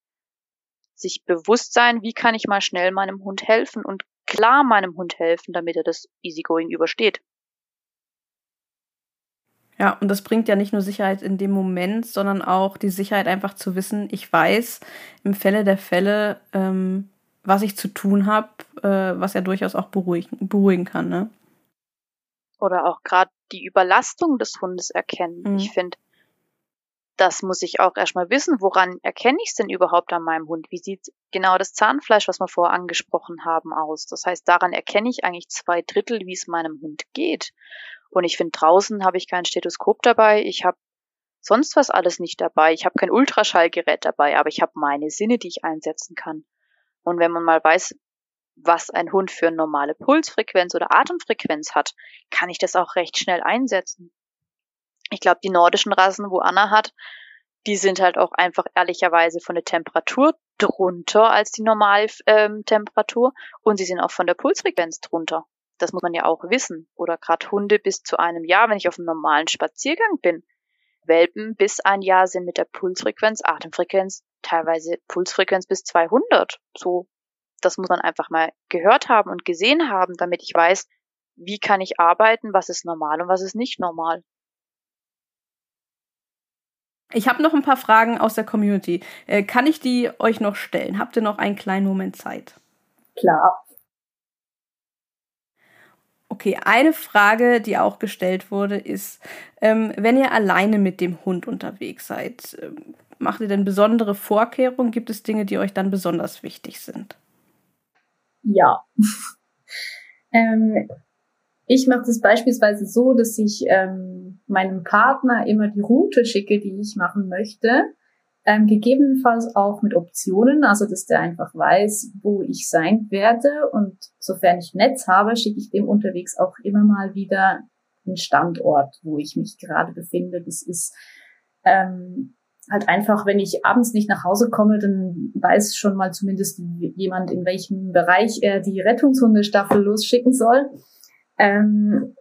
sich bewusst sein, wie kann ich mal schnell meinem Hund helfen und klar meinem Hund helfen, damit er das Easygoing übersteht. Ja, und das bringt ja nicht nur Sicherheit in dem Moment, sondern auch die Sicherheit einfach zu wissen, ich weiß im Fälle der Fälle, ähm, was ich zu tun habe, äh, was ja durchaus auch beruhigen, beruhigen kann. Ne? Oder auch gerade die Überlastung des Hundes erkennen. Mhm. Ich finde, das muss ich auch erstmal wissen. Woran erkenne ich es denn überhaupt an meinem Hund? Wie sieht genau das Zahnfleisch, was wir vorher angesprochen haben, aus? Das heißt, daran erkenne ich eigentlich zwei Drittel, wie es meinem Hund geht. Und ich finde, draußen habe ich kein Stethoskop dabei. Ich habe sonst was alles nicht dabei. Ich habe kein Ultraschallgerät dabei, aber ich habe meine Sinne, die ich einsetzen kann. Und wenn man mal weiß, was ein Hund für eine normale Pulsfrequenz oder Atemfrequenz hat, kann ich das auch recht schnell einsetzen. Ich glaube, die nordischen Rassen, wo Anna hat, die sind halt auch einfach ehrlicherweise von der Temperatur drunter als die Normaltemperatur ähm, und sie sind auch von der Pulsfrequenz drunter. Das muss man ja auch wissen. Oder gerade Hunde bis zu einem Jahr, wenn ich auf einem normalen Spaziergang bin. Welpen bis ein Jahr sind mit der Pulsfrequenz, Atemfrequenz, teilweise Pulsfrequenz bis 200. So, das muss man einfach mal gehört haben und gesehen haben, damit ich weiß, wie kann ich arbeiten, was ist normal und was ist nicht normal. Ich habe noch ein paar Fragen aus der Community. Äh, kann ich die euch noch stellen? Habt ihr noch einen kleinen Moment Zeit? Klar. Okay, eine Frage, die auch gestellt wurde, ist, ähm, wenn ihr alleine mit dem Hund unterwegs seid, ähm, macht ihr denn besondere Vorkehrungen? Gibt es Dinge, die euch dann besonders wichtig sind? Ja. ähm, ich mache das beispielsweise so, dass ich ähm, meinem Partner immer die Route schicke, die ich machen möchte. Ähm, gegebenenfalls auch mit Optionen, also dass der einfach weiß, wo ich sein werde. Und sofern ich Netz habe, schicke ich dem unterwegs auch immer mal wieder einen Standort, wo ich mich gerade befinde. Das ist ähm, halt einfach, wenn ich abends nicht nach Hause komme, dann weiß schon mal zumindest jemand, in welchem Bereich er die Rettungshundestaffel losschicken soll. Ähm,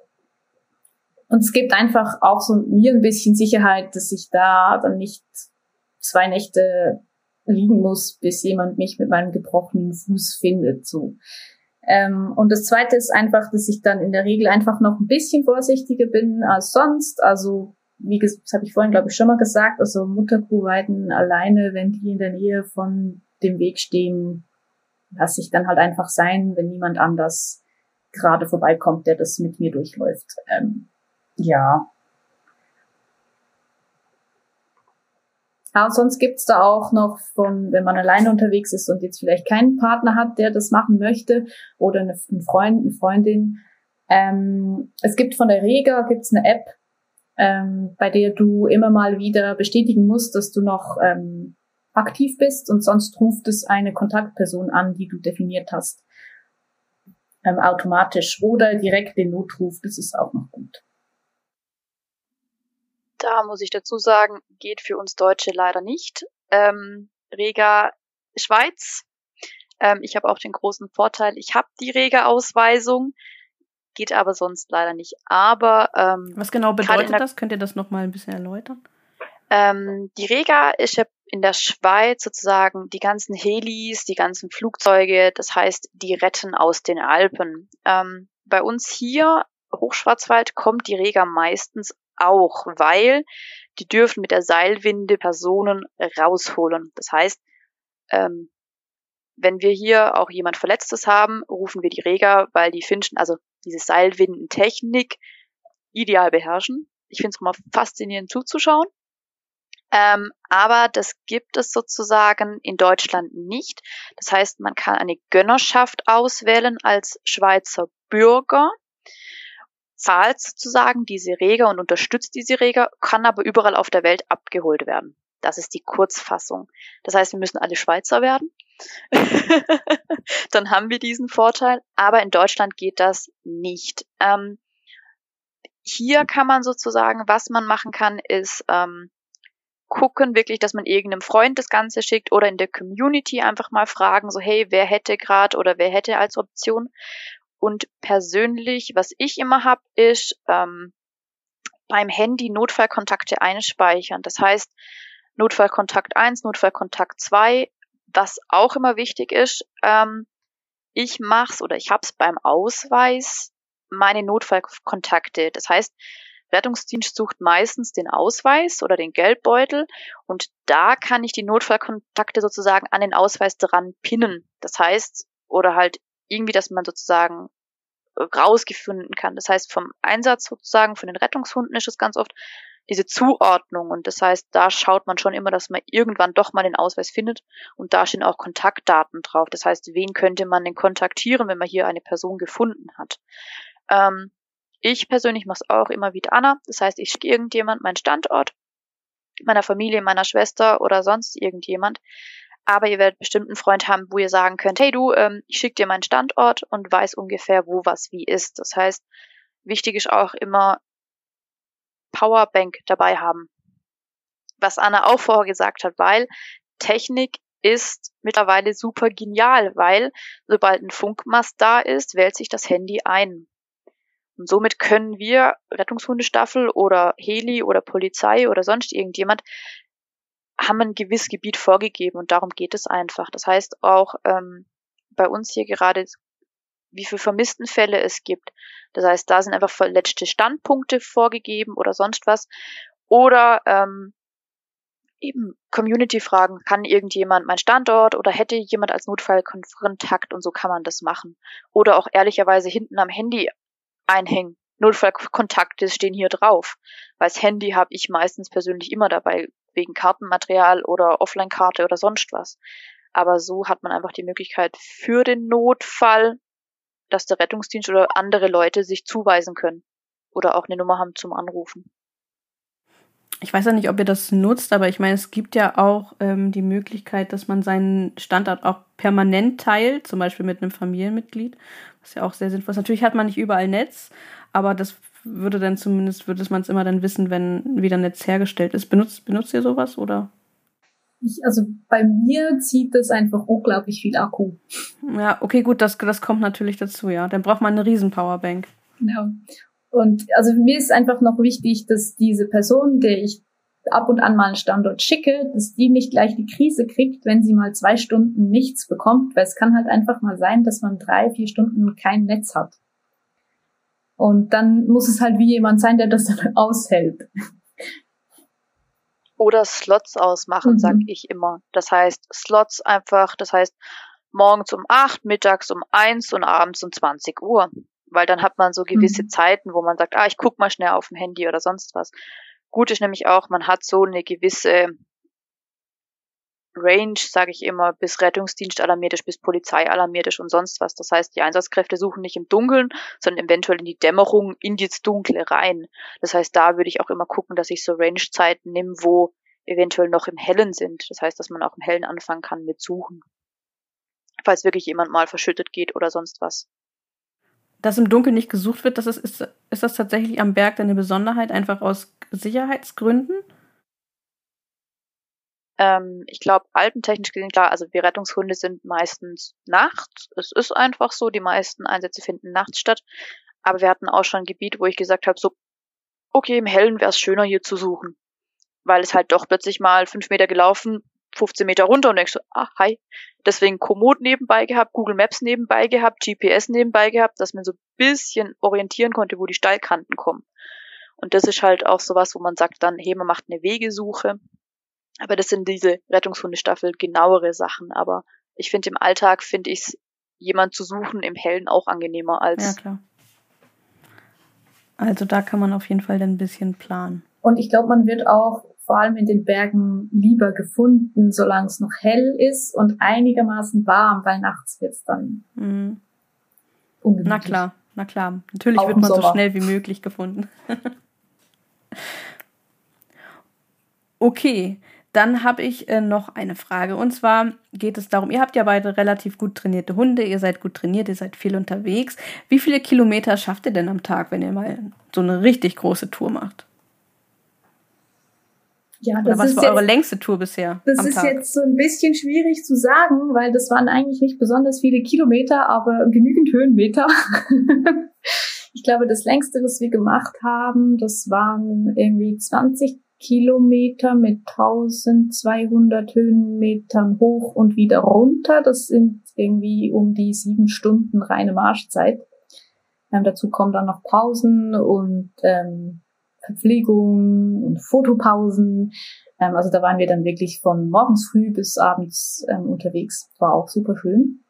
und es gibt einfach auch so mir ein bisschen Sicherheit, dass ich da dann nicht zwei Nächte liegen muss, bis jemand mich mit meinem gebrochenen Fuß findet. So. Ähm, und das Zweite ist einfach, dass ich dann in der Regel einfach noch ein bisschen vorsichtiger bin als sonst. Also wie das habe ich vorhin, glaube ich, schon mal gesagt, also Mutterkuhweiden alleine, wenn die in der Nähe von dem Weg stehen, lasse ich dann halt einfach sein, wenn niemand anders gerade vorbeikommt, der das mit mir durchläuft. Ähm, ja, Aber sonst gibt's da auch noch von, wenn man alleine unterwegs ist und jetzt vielleicht keinen Partner hat, der das machen möchte oder eine, einen Freund, eine Freundin. Ähm, es gibt von der Rega gibt's eine App, ähm, bei der du immer mal wieder bestätigen musst, dass du noch ähm, aktiv bist und sonst ruft es eine Kontaktperson an, die du definiert hast, ähm, automatisch oder direkt den Notruf. Das ist auch noch gut. Da muss ich dazu sagen, geht für uns Deutsche leider nicht. Ähm, Rega Schweiz. Ähm, ich habe auch den großen Vorteil, ich habe die Rega-Ausweisung, geht aber sonst leider nicht. Aber ähm, was genau bedeutet das? Könnt ihr das noch mal ein bisschen erläutern? Ähm, die Rega ist ja in der Schweiz sozusagen die ganzen Helis, die ganzen Flugzeuge, das heißt, die retten aus den Alpen. Ähm, bei uns hier, Hochschwarzwald, kommt die Rega meistens auch, weil die dürfen mit der Seilwinde Personen rausholen. Das heißt, ähm, wenn wir hier auch jemand Verletztes haben, rufen wir die Rega, weil die Finchen, also diese Seilwindentechnik, ideal beherrschen. Ich finde es immer faszinierend zuzuschauen. Ähm, aber das gibt es sozusagen in Deutschland nicht. Das heißt, man kann eine Gönnerschaft auswählen als Schweizer Bürger, zahlt sozusagen diese Reger und unterstützt diese Reger, kann aber überall auf der Welt abgeholt werden. Das ist die Kurzfassung. Das heißt, wir müssen alle Schweizer werden. Dann haben wir diesen Vorteil. Aber in Deutschland geht das nicht. Ähm, hier kann man sozusagen, was man machen kann, ist ähm, gucken wirklich, dass man irgendeinem Freund das Ganze schickt oder in der Community einfach mal fragen, so hey, wer hätte gerade oder wer hätte als Option. Und persönlich, was ich immer habe, ist ähm, beim Handy Notfallkontakte einspeichern. Das heißt, Notfallkontakt 1, Notfallkontakt 2. Was auch immer wichtig ist, ähm, ich mach's oder ich hab's beim Ausweis meine Notfallkontakte. Das heißt, Rettungsdienst sucht meistens den Ausweis oder den Geldbeutel und da kann ich die Notfallkontakte sozusagen an den Ausweis dran pinnen. Das heißt, oder halt irgendwie, dass man sozusagen rausgefunden kann. Das heißt, vom Einsatz sozusagen von den Rettungshunden ist es ganz oft diese Zuordnung. Und das heißt, da schaut man schon immer, dass man irgendwann doch mal den Ausweis findet. Und da stehen auch Kontaktdaten drauf. Das heißt, wen könnte man denn kontaktieren, wenn man hier eine Person gefunden hat? Ähm, ich persönlich mache es auch immer wie Anna. Das heißt, ich schicke irgendjemand meinen Standort, meiner Familie, meiner Schwester oder sonst irgendjemand. Aber ihr werdet bestimmt einen Freund haben, wo ihr sagen könnt, hey du, ähm, ich schicke dir meinen Standort und weiß ungefähr, wo was wie ist. Das heißt, wichtig ist auch immer, Powerbank dabei haben. Was Anna auch vorher gesagt hat, weil Technik ist mittlerweile super genial, weil sobald ein Funkmast da ist, wählt sich das Handy ein. Und somit können wir Rettungshundestaffel oder Heli oder Polizei oder sonst irgendjemand haben ein gewisses Gebiet vorgegeben und darum geht es einfach. Das heißt auch ähm, bei uns hier gerade wie viele Vermisstenfälle es gibt. Das heißt, da sind einfach verletzte Standpunkte vorgegeben oder sonst was. Oder ähm, eben Community-Fragen. Kann irgendjemand mein Standort oder hätte jemand als Notfallkontakt und so kann man das machen. Oder auch ehrlicherweise hinten am Handy einhängen. Notfallkontakte stehen hier drauf. Weil das Handy habe ich meistens persönlich immer dabei, wegen Kartenmaterial oder Offline-Karte oder sonst was. Aber so hat man einfach die Möglichkeit für den Notfall dass der Rettungsdienst oder andere Leute sich zuweisen können oder auch eine Nummer haben zum Anrufen. Ich weiß ja nicht, ob ihr das nutzt, aber ich meine, es gibt ja auch ähm, die Möglichkeit, dass man seinen Standort auch permanent teilt, zum Beispiel mit einem Familienmitglied, was ja auch sehr sinnvoll ist. Natürlich hat man nicht überall Netz, aber das würde dann zumindest, würde man es immer dann wissen, wenn wieder Netz hergestellt ist. Benutzt, benutzt ihr sowas oder? Ich, also bei mir zieht das einfach unglaublich viel Akku. Ja, okay, gut, das, das kommt natürlich dazu, ja. Dann braucht man eine riesen Powerbank. Genau. Und also mir ist einfach noch wichtig, dass diese Person, der ich ab und an mal einen Standort schicke, dass die nicht gleich die Krise kriegt, wenn sie mal zwei Stunden nichts bekommt, weil es kann halt einfach mal sein, dass man drei, vier Stunden kein Netz hat. Und dann muss es halt wie jemand sein, der das dann aushält. Oder Slots ausmachen, mhm. sag ich immer. Das heißt, Slots einfach, das heißt, morgens um acht, mittags um eins und abends um 20 Uhr. Weil dann hat man so gewisse mhm. Zeiten, wo man sagt, ah, ich guck mal schnell auf dem Handy oder sonst was. Gut ist nämlich auch, man hat so eine gewisse Range, sage ich immer, bis Rettungsdienst alarmiert ist, bis Polizei alarmiert ist und sonst was. Das heißt, die Einsatzkräfte suchen nicht im Dunkeln, sondern eventuell in die Dämmerung, in das Dunkle rein. Das heißt, da würde ich auch immer gucken, dass ich so Range-Zeiten nehme, wo eventuell noch im Hellen sind. Das heißt, dass man auch im Hellen anfangen kann mit Suchen. Falls wirklich jemand mal verschüttet geht oder sonst was. Dass im Dunkeln nicht gesucht wird, das ist, ist, ist das tatsächlich am Berg eine Besonderheit, einfach aus Sicherheitsgründen? Ähm, ich glaube, alpentechnisch gesehen, klar, also wir Rettungshunde sind meistens nachts. Es ist einfach so, die meisten Einsätze finden nachts statt. Aber wir hatten auch schon ein Gebiet, wo ich gesagt habe, so, okay, im Hellen wäre es schöner hier zu suchen. weil es halt doch plötzlich mal fünf Meter gelaufen, 15 Meter runter und denkst so, ah, hi. Deswegen Komoot nebenbei gehabt, Google Maps nebenbei gehabt, GPS nebenbei gehabt, dass man so ein bisschen orientieren konnte, wo die Steilkanten kommen. Und das ist halt auch sowas, wo man sagt dann, hey, man macht eine Wegesuche. Aber das sind diese Rettungshundestaffel genauere Sachen. Aber ich finde im Alltag finde ich es jemand zu suchen im Hellen auch angenehmer als. Ja, klar. Also da kann man auf jeden Fall dann ein bisschen planen. Und ich glaube, man wird auch vor allem in den Bergen lieber gefunden, solange es noch hell ist und einigermaßen warm, weil nachts wird es dann mhm. Na klar, na klar. Natürlich auch wird man so schnell wie möglich gefunden. okay, dann habe ich äh, noch eine Frage. Und zwar geht es darum, ihr habt ja beide relativ gut trainierte Hunde, ihr seid gut trainiert, ihr seid viel unterwegs. Wie viele Kilometer schafft ihr denn am Tag, wenn ihr mal so eine richtig große Tour macht? Ja, das Oder was war jetzt, eure längste Tour bisher? Das ist Tag? jetzt so ein bisschen schwierig zu sagen, weil das waren eigentlich nicht besonders viele Kilometer, aber genügend Höhenmeter. ich glaube, das längste, was wir gemacht haben, das waren irgendwie 20 Kilometer mit 1200 Höhenmetern hoch und wieder runter. Das sind irgendwie um die sieben Stunden reine Marschzeit. Ähm, dazu kommen dann noch Pausen und ähm, Verpflegung und Fotopausen. Ähm, also da waren wir dann wirklich von morgens früh bis abends ähm, unterwegs. War auch super schön.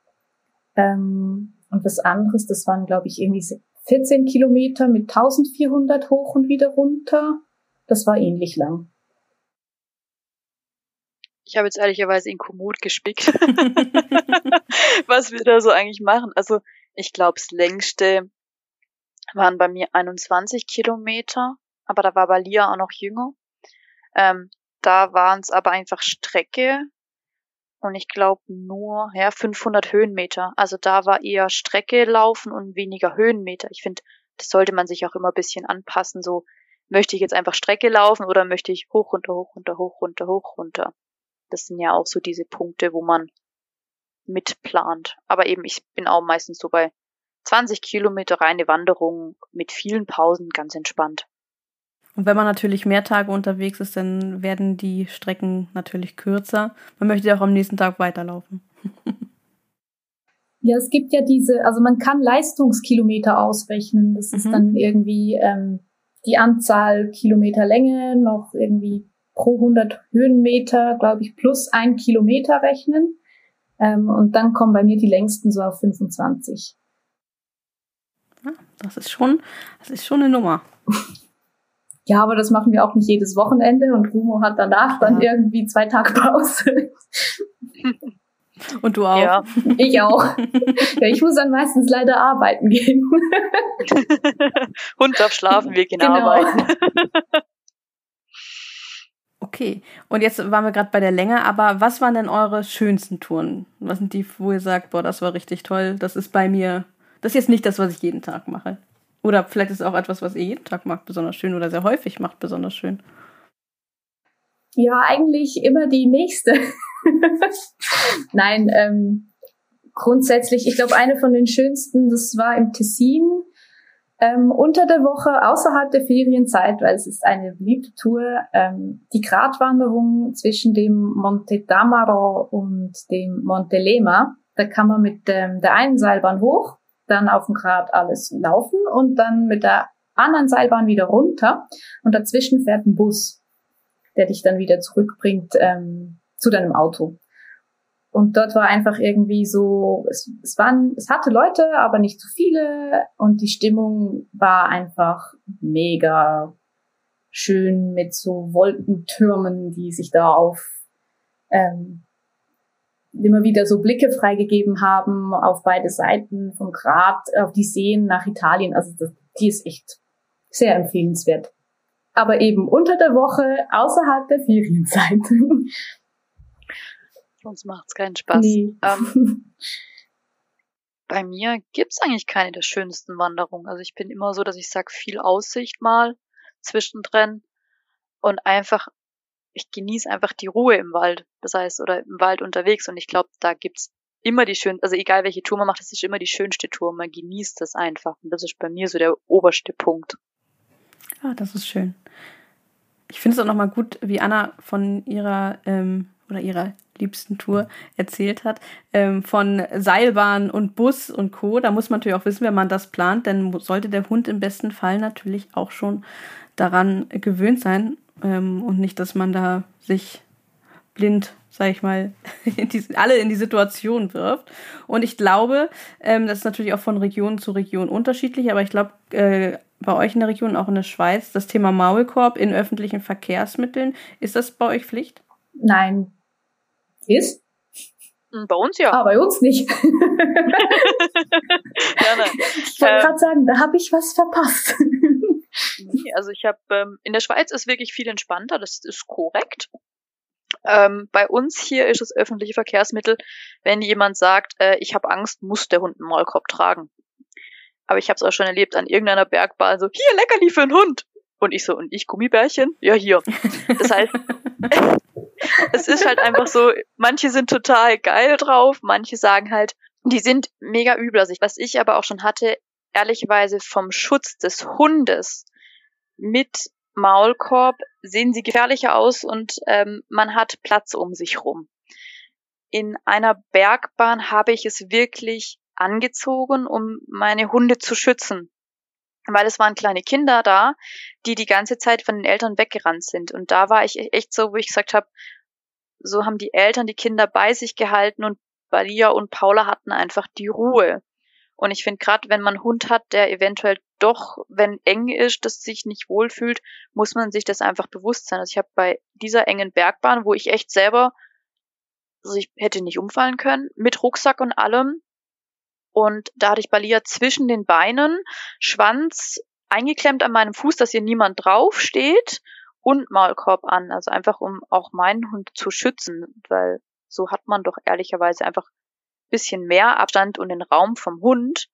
Ähm, und was anderes, das waren glaube ich irgendwie 14 Kilometer mit 1400 hoch und wieder runter. Das war ähnlich lang. Ich habe jetzt ehrlicherweise in Komoot gespickt, was wir da so eigentlich machen. Also ich glaube, das längste waren bei mir 21 Kilometer, aber da war Balia auch noch jünger. Ähm, da waren es aber einfach Strecke und ich glaube nur ja 500 Höhenmeter. Also da war eher Strecke laufen und weniger Höhenmeter. Ich finde, das sollte man sich auch immer ein bisschen anpassen. So möchte ich jetzt einfach Strecke laufen oder möchte ich hoch, runter, hoch, runter, hoch, runter, hoch, runter? Das sind ja auch so diese Punkte, wo man mitplant. Aber eben, ich bin auch meistens so bei 20 Kilometer reine Wanderung mit vielen Pausen ganz entspannt. Und wenn man natürlich mehr Tage unterwegs ist, dann werden die Strecken natürlich kürzer. Man möchte ja auch am nächsten Tag weiterlaufen. ja, es gibt ja diese, also man kann Leistungskilometer ausrechnen. Das ist mhm. dann irgendwie ähm, die Anzahl Kilometer Länge noch irgendwie pro 100 Höhenmeter, glaube ich, plus ein Kilometer rechnen. Ähm, und dann kommen bei mir die längsten so auf 25. Ja, das ist schon, das ist schon eine Nummer. ja, aber das machen wir auch nicht jedes Wochenende und Rumo hat danach dann ja. irgendwie zwei Tage Pause. Und du auch? Ja. Ich auch. Ja, ich muss dann meistens leider arbeiten gehen. Hund darf schlafen, wir gehen genau. arbeiten. Okay, und jetzt waren wir gerade bei der Länge, aber was waren denn eure schönsten Touren? Was sind die, wo ihr sagt, boah, das war richtig toll, das ist bei mir, das ist jetzt nicht das, was ich jeden Tag mache. Oder vielleicht ist es auch etwas, was ihr jeden Tag macht, besonders schön oder sehr häufig macht, besonders schön. Ja, eigentlich immer die nächste. Nein, ähm, grundsätzlich, ich glaube, eine von den schönsten, das war im Tessin. Ähm, unter der Woche außerhalb der Ferienzeit, weil es ist eine beliebte Tour, ähm, die Gratwanderung zwischen dem Monte Damaro und dem Monte Lema. Da kann man mit ähm, der einen Seilbahn hoch, dann auf dem Grat alles laufen und dann mit der anderen Seilbahn wieder runter und dazwischen fährt ein Bus, der dich dann wieder zurückbringt ähm, zu deinem Auto. Und dort war einfach irgendwie so, es, es waren, es hatte Leute, aber nicht zu viele und die Stimmung war einfach mega schön mit so Wolkentürmen, die sich da auf ähm, immer wieder so Blicke freigegeben haben auf beide Seiten vom Grat, auf die Seen nach Italien. Also das, die ist echt sehr empfehlenswert. Aber eben unter der Woche außerhalb der Ferienzeit. Sonst macht es keinen Spaß. Nee. Ähm, bei mir gibt's eigentlich keine der schönsten Wanderungen. Also ich bin immer so, dass ich sag viel Aussicht mal zwischendrin und einfach, ich genieße einfach die Ruhe im Wald. Das heißt, oder im Wald unterwegs. Und ich glaube, da gibt's immer die schönste, also egal welche Tour man macht, es ist immer die schönste Tour. Man genießt das einfach. Und das ist bei mir so der oberste Punkt. Ah, das ist schön. Ich finde es auch nochmal gut, wie Anna von ihrer ähm, oder ihrer liebsten Tour erzählt hat, ähm, von Seilbahn und Bus und Co. Da muss man natürlich auch wissen, wenn man das plant, denn sollte der Hund im besten Fall natürlich auch schon daran gewöhnt sein ähm, und nicht, dass man da sich blind, sag ich mal, in die, alle in die Situation wirft. Und ich glaube, ähm, das ist natürlich auch von Region zu Region unterschiedlich, aber ich glaube, äh, bei euch in der Region, auch in der Schweiz, das Thema Maulkorb in öffentlichen Verkehrsmitteln, ist das bei euch Pflicht? Nein. Ist? Hm, bei uns ja. Ah, bei uns nicht. ja, nein. Ich wollte ähm, gerade sagen, da habe ich was verpasst. also ich habe ähm, in der Schweiz ist wirklich viel entspannter, das ist korrekt. Ähm, bei uns hier ist es öffentliche Verkehrsmittel, wenn jemand sagt, äh, ich habe Angst, muss der Hund einen Maulkorb tragen. Aber ich habe es auch schon erlebt an irgendeiner Bergbahn, so, hier, Leckerli für einen Hund. Und ich so, und ich Gummibärchen? Ja, hier. Das heißt, es ist halt einfach so, manche sind total geil drauf, manche sagen halt, die sind mega übel. Also was ich aber auch schon hatte, ehrlicherweise vom Schutz des Hundes mit Maulkorb sehen sie gefährlicher aus und ähm, man hat Platz um sich rum. In einer Bergbahn habe ich es wirklich angezogen, um meine Hunde zu schützen. Weil es waren kleine Kinder da, die die ganze Zeit von den Eltern weggerannt sind. Und da war ich echt so, wo ich gesagt habe, so haben die Eltern die Kinder bei sich gehalten und Balia und Paula hatten einfach die Ruhe. Und ich finde gerade, wenn man einen Hund hat, der eventuell doch, wenn eng ist, das sich nicht wohlfühlt, muss man sich das einfach bewusst sein. Also ich habe bei dieser engen Bergbahn, wo ich echt selber, also ich hätte nicht umfallen können, mit Rucksack und allem. Und da hatte ich Balia zwischen den Beinen, Schwanz eingeklemmt an meinem Fuß, dass hier niemand drauf steht und Maulkorb an. Also einfach, um auch meinen Hund zu schützen, weil so hat man doch ehrlicherweise einfach bisschen mehr Abstand und den Raum vom Hund.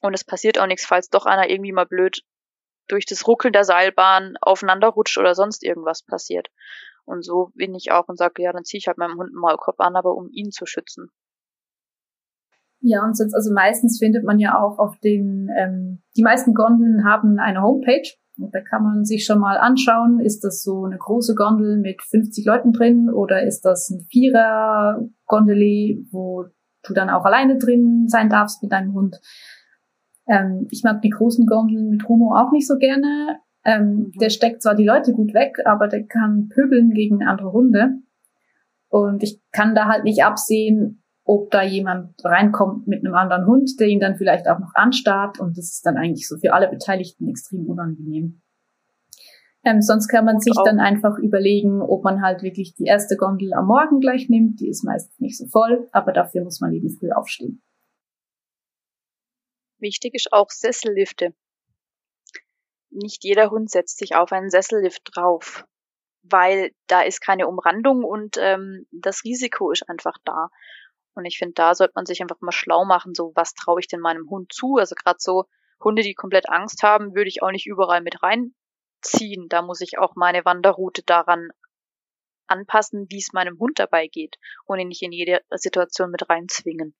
Und es passiert auch nichts, falls doch einer irgendwie mal blöd durch das Ruckeln der Seilbahn aufeinander rutscht oder sonst irgendwas passiert. Und so bin ich auch und sage, ja, dann ziehe ich halt meinem Hund einen Maulkorb an, aber um ihn zu schützen. Ja, und sonst, also meistens findet man ja auch auf den, ähm, die meisten Gondeln haben eine Homepage. Und da kann man sich schon mal anschauen, ist das so eine große Gondel mit 50 Leuten drin oder ist das ein Vierer-Gondeli, wo du dann auch alleine drin sein darfst mit deinem Hund. Ähm, ich mag die großen Gondeln mit Homo auch nicht so gerne. Ähm, mhm. Der steckt zwar die Leute gut weg, aber der kann pöbeln gegen andere Hunde. Und ich kann da halt nicht absehen, ob da jemand reinkommt mit einem anderen Hund, der ihn dann vielleicht auch noch anstarrt. Und das ist dann eigentlich so für alle Beteiligten extrem unangenehm. Ähm, sonst kann man sich dann einfach überlegen, ob man halt wirklich die erste Gondel am Morgen gleich nimmt. Die ist meistens nicht so voll, aber dafür muss man eben früh aufstehen. Wichtig ist auch Sessellifte. Nicht jeder Hund setzt sich auf einen Sessellift drauf, weil da ist keine Umrandung und ähm, das Risiko ist einfach da. Und ich finde, da sollte man sich einfach mal schlau machen, so was traue ich denn meinem Hund zu? Also gerade so Hunde, die komplett Angst haben, würde ich auch nicht überall mit rein ziehen. Da muss ich auch meine Wanderroute daran anpassen, wie es meinem Hund dabei geht und ihn nicht in jede Situation mit reinzwingen.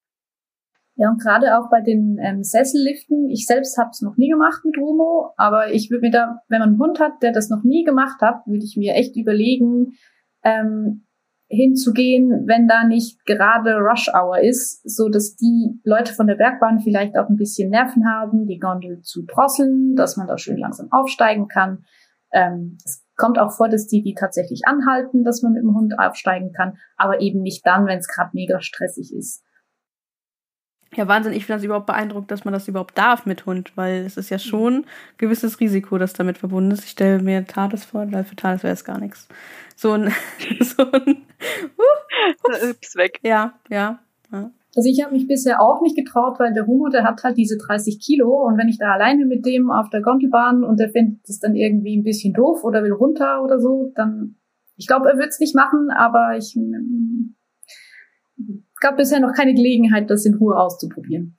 Ja, und gerade auch bei den ähm, Sesselliften, ich selbst habe es noch nie gemacht mit Romo, aber ich würde mir da, wenn man einen Hund hat, der das noch nie gemacht hat, würde ich mir echt überlegen, ähm, hinzugehen, wenn da nicht gerade Rush Hour ist, so dass die Leute von der Bergbahn vielleicht auch ein bisschen Nerven haben, die Gondel zu drosseln, dass man da schön langsam aufsteigen kann. Ähm, es kommt auch vor, dass die die tatsächlich anhalten, dass man mit dem Hund aufsteigen kann, aber eben nicht dann, wenn es gerade mega stressig ist. Ja, Wahnsinn. Ich finde das überhaupt beeindruckt, dass man das überhaupt darf mit Hund, weil es ist ja schon ein gewisses Risiko, das damit verbunden ist. Ich stelle mir Tades vor, weil für Tades wäre es gar nichts. So ein, so ein, uh, ups. weg. Ja, ja, ja. Also ich habe mich bisher auch nicht getraut, weil der Humo, der hat halt diese 30 Kilo und wenn ich da alleine mit dem auf der Gondelbahn und der findet es dann irgendwie ein bisschen doof oder will runter oder so, dann, ich glaube, er wird es nicht machen, aber ich gab bisher noch keine Gelegenheit, das in Ruhe auszuprobieren.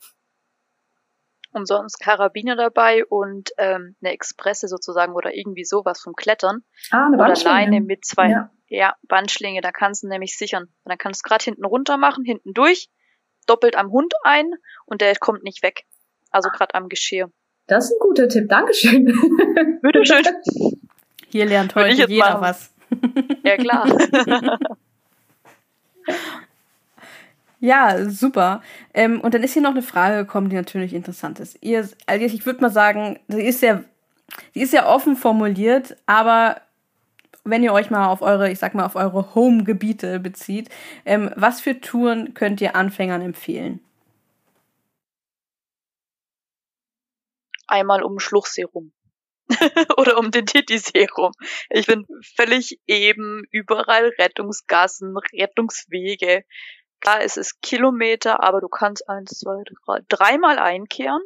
Umsonst Karabiner dabei und ähm, eine Expresse sozusagen oder irgendwie sowas vom Klettern. Ah, eine Oder Leine mit zwei, ja. ja, Bandschlinge, da kannst du nämlich sichern. Und dann kannst du es gerade hinten runter machen, hinten durch, doppelt am Hund ein und der kommt nicht weg. Also gerade am Geschirr. Das ist ein guter Tipp, Dankeschön. Bitteschön. Hier lernt heute jeder machen. was. Ja, klar. ja, super. Ähm, und dann ist hier noch eine Frage gekommen, die natürlich interessant ist. Ihr, also ich würde mal sagen, sie ist sehr, sie ist sehr offen formuliert, aber wenn ihr euch mal auf eure, ich sag mal, auf eure Home-Gebiete bezieht, ähm, was für Touren könnt ihr Anfängern empfehlen? Einmal um Schluchsee rum. oder um den Titisee rum. Ich bin völlig eben, überall Rettungsgassen, Rettungswege. Klar, es ist Kilometer, aber du kannst eins, zwei, drei, dreimal einkehren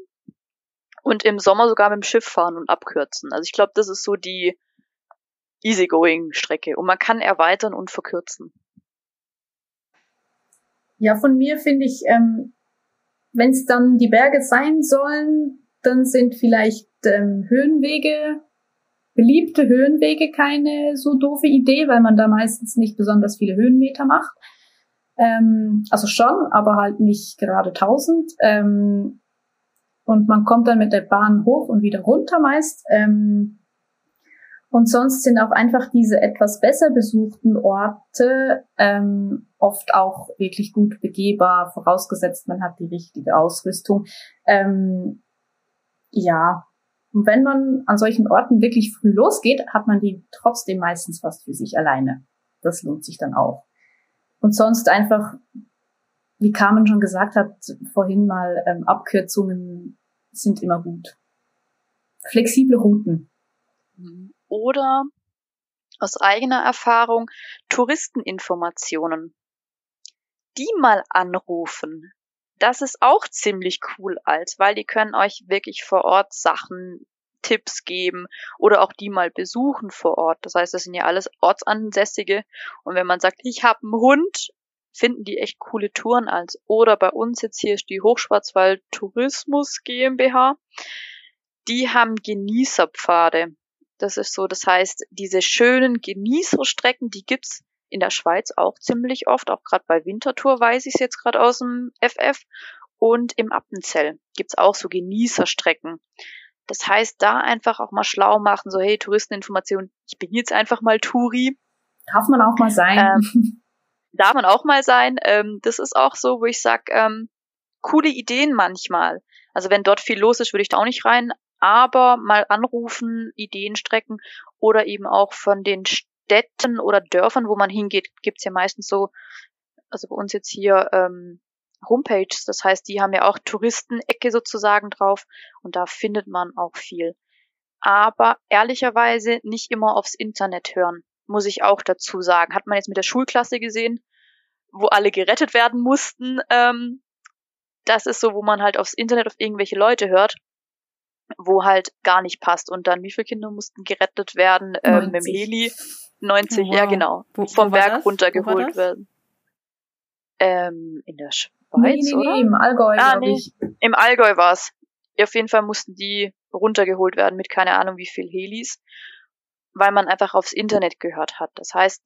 und im Sommer sogar mit dem Schiff fahren und abkürzen. Also ich glaube, das ist so die Easygoing-Strecke und man kann erweitern und verkürzen. Ja, von mir finde ich, ähm, wenn es dann die Berge sein sollen, dann sind vielleicht ähm, Höhenwege, beliebte Höhenwege keine so doofe Idee, weil man da meistens nicht besonders viele Höhenmeter macht. Ähm, also schon, aber halt nicht gerade 1000. Ähm, und man kommt dann mit der Bahn hoch und wieder runter meist. Ähm, und sonst sind auch einfach diese etwas besser besuchten Orte ähm, oft auch wirklich gut begehbar, vorausgesetzt man hat die richtige Ausrüstung. Ähm, ja, und wenn man an solchen Orten wirklich früh losgeht, hat man die trotzdem meistens fast für sich alleine. Das lohnt sich dann auch. Und sonst einfach, wie Carmen schon gesagt hat, vorhin mal, ähm, Abkürzungen sind immer gut. Flexible Routen. Oder aus eigener Erfahrung Touristeninformationen. Die mal anrufen das ist auch ziemlich cool als, weil die können euch wirklich vor Ort Sachen, Tipps geben oder auch die mal besuchen vor Ort. Das heißt, das sind ja alles Ortsansässige. Und wenn man sagt, ich habe einen Hund, finden die echt coole Touren als. Oder bei uns jetzt hier ist die Hochschwarzwald Tourismus GmbH. Die haben Genießerpfade. Das ist so, das heißt, diese schönen Genießerstrecken, die gibt's in der Schweiz auch ziemlich oft, auch gerade bei Wintertour weiß ich es jetzt gerade aus dem FF. Und im Appenzell gibt's auch so Genießerstrecken. Das heißt, da einfach auch mal schlau machen, so hey, Touristeninformation, ich bin jetzt einfach mal Touri. Darf man auch mal sein. Ähm, darf man auch mal sein. Ähm, das ist auch so, wo ich sag, ähm, coole Ideen manchmal. Also wenn dort viel los ist, würde ich da auch nicht rein, aber mal anrufen, Ideen strecken oder eben auch von den Städten oder Dörfern, wo man hingeht, gibt's ja meistens so, also bei uns jetzt hier ähm, Homepages, das heißt, die haben ja auch Touristenecke sozusagen drauf und da findet man auch viel. Aber ehrlicherweise nicht immer aufs Internet hören, muss ich auch dazu sagen. Hat man jetzt mit der Schulklasse gesehen, wo alle gerettet werden mussten. Ähm, das ist so, wo man halt aufs Internet auf irgendwelche Leute hört, wo halt gar nicht passt. Und dann, wie viele Kinder mussten gerettet werden ähm, mit dem Heli? 90, wow. ja genau, wo, vom wo Berg runtergeholt werden. Ähm, in der Schweiz, nee, nee, oder? Nee, im Allgäu, ah, nee. ich. Im Allgäu war's. Auf jeden Fall mussten die runtergeholt werden mit keine Ahnung wie viel Helis, weil man einfach aufs Internet gehört hat. Das heißt,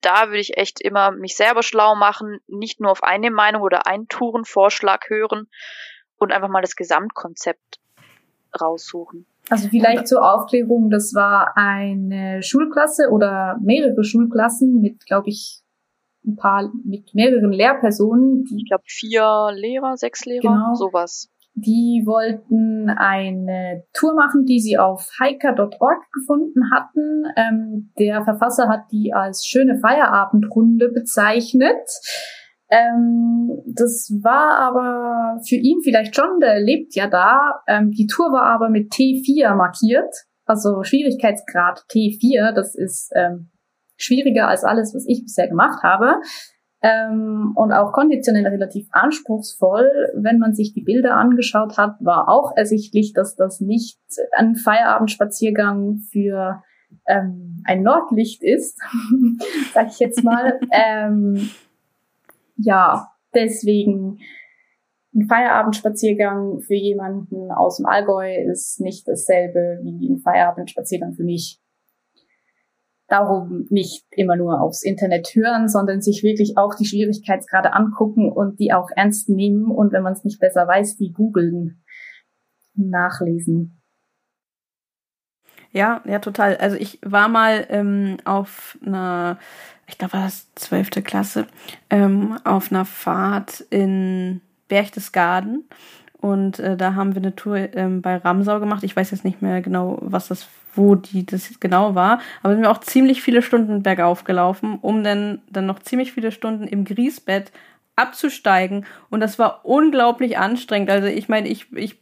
da würde ich echt immer mich selber schlau machen, nicht nur auf eine Meinung oder einen Tourenvorschlag hören und einfach mal das Gesamtkonzept raussuchen. Also vielleicht zur Aufklärung, das war eine Schulklasse oder mehrere Schulklassen mit, glaube ich, ein paar, mit mehreren Lehrpersonen. Die, ich glaube vier Lehrer, sechs Lehrer, genau, sowas. Die wollten eine Tour machen, die sie auf hiker.org gefunden hatten. Ähm, der Verfasser hat die als schöne Feierabendrunde bezeichnet. Ähm, das war aber für ihn vielleicht schon, der lebt ja da. Ähm, die Tour war aber mit T4 markiert, also Schwierigkeitsgrad T4. Das ist ähm, schwieriger als alles, was ich bisher gemacht habe. Ähm, und auch konditionell relativ anspruchsvoll. Wenn man sich die Bilder angeschaut hat, war auch ersichtlich, dass das nicht ein Feierabendspaziergang für ähm, ein Nordlicht ist, sag ich jetzt mal. ähm, ja, deswegen ein Feierabendspaziergang für jemanden aus dem Allgäu ist nicht dasselbe wie ein Feierabendspaziergang für mich. Darum nicht immer nur aufs Internet hören, sondern sich wirklich auch die Schwierigkeitsgrade angucken und die auch ernst nehmen und wenn man es nicht besser weiß, die googeln, nachlesen. Ja, ja, total. Also ich war mal ähm, auf einer, ich glaube, war das zwölfte Klasse, ähm, auf einer Fahrt in Berchtesgaden. Und äh, da haben wir eine Tour ähm, bei Ramsau gemacht. Ich weiß jetzt nicht mehr genau, was das, wo die das genau war. Aber sind wir auch ziemlich viele Stunden bergauf gelaufen, um dann, dann noch ziemlich viele Stunden im Griesbett abzusteigen. Und das war unglaublich anstrengend. Also ich meine, ich, ich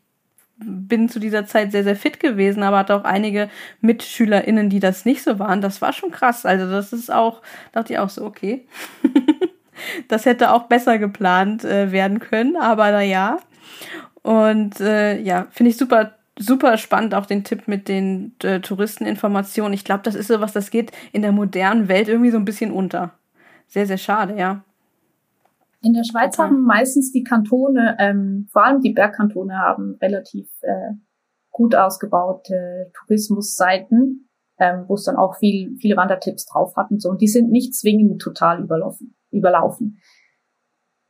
bin zu dieser Zeit sehr, sehr fit gewesen, aber hatte auch einige MitschülerInnen, die das nicht so waren. Das war schon krass. Also das ist auch, dachte ich auch so, okay. das hätte auch besser geplant äh, werden können, aber naja. Und äh, ja, finde ich super, super spannend, auch den Tipp mit den äh, Touristeninformationen. Ich glaube, das ist so was, das geht in der modernen Welt irgendwie so ein bisschen unter. Sehr, sehr schade, ja. In der Schweiz okay. haben meistens die Kantone, ähm, vor allem die Bergkantone, haben relativ äh, gut ausgebaute Tourismusseiten, ähm, wo es dann auch viel, viele Wandertipps drauf hat und so. Und die sind nicht zwingend total überlaufen. überlaufen.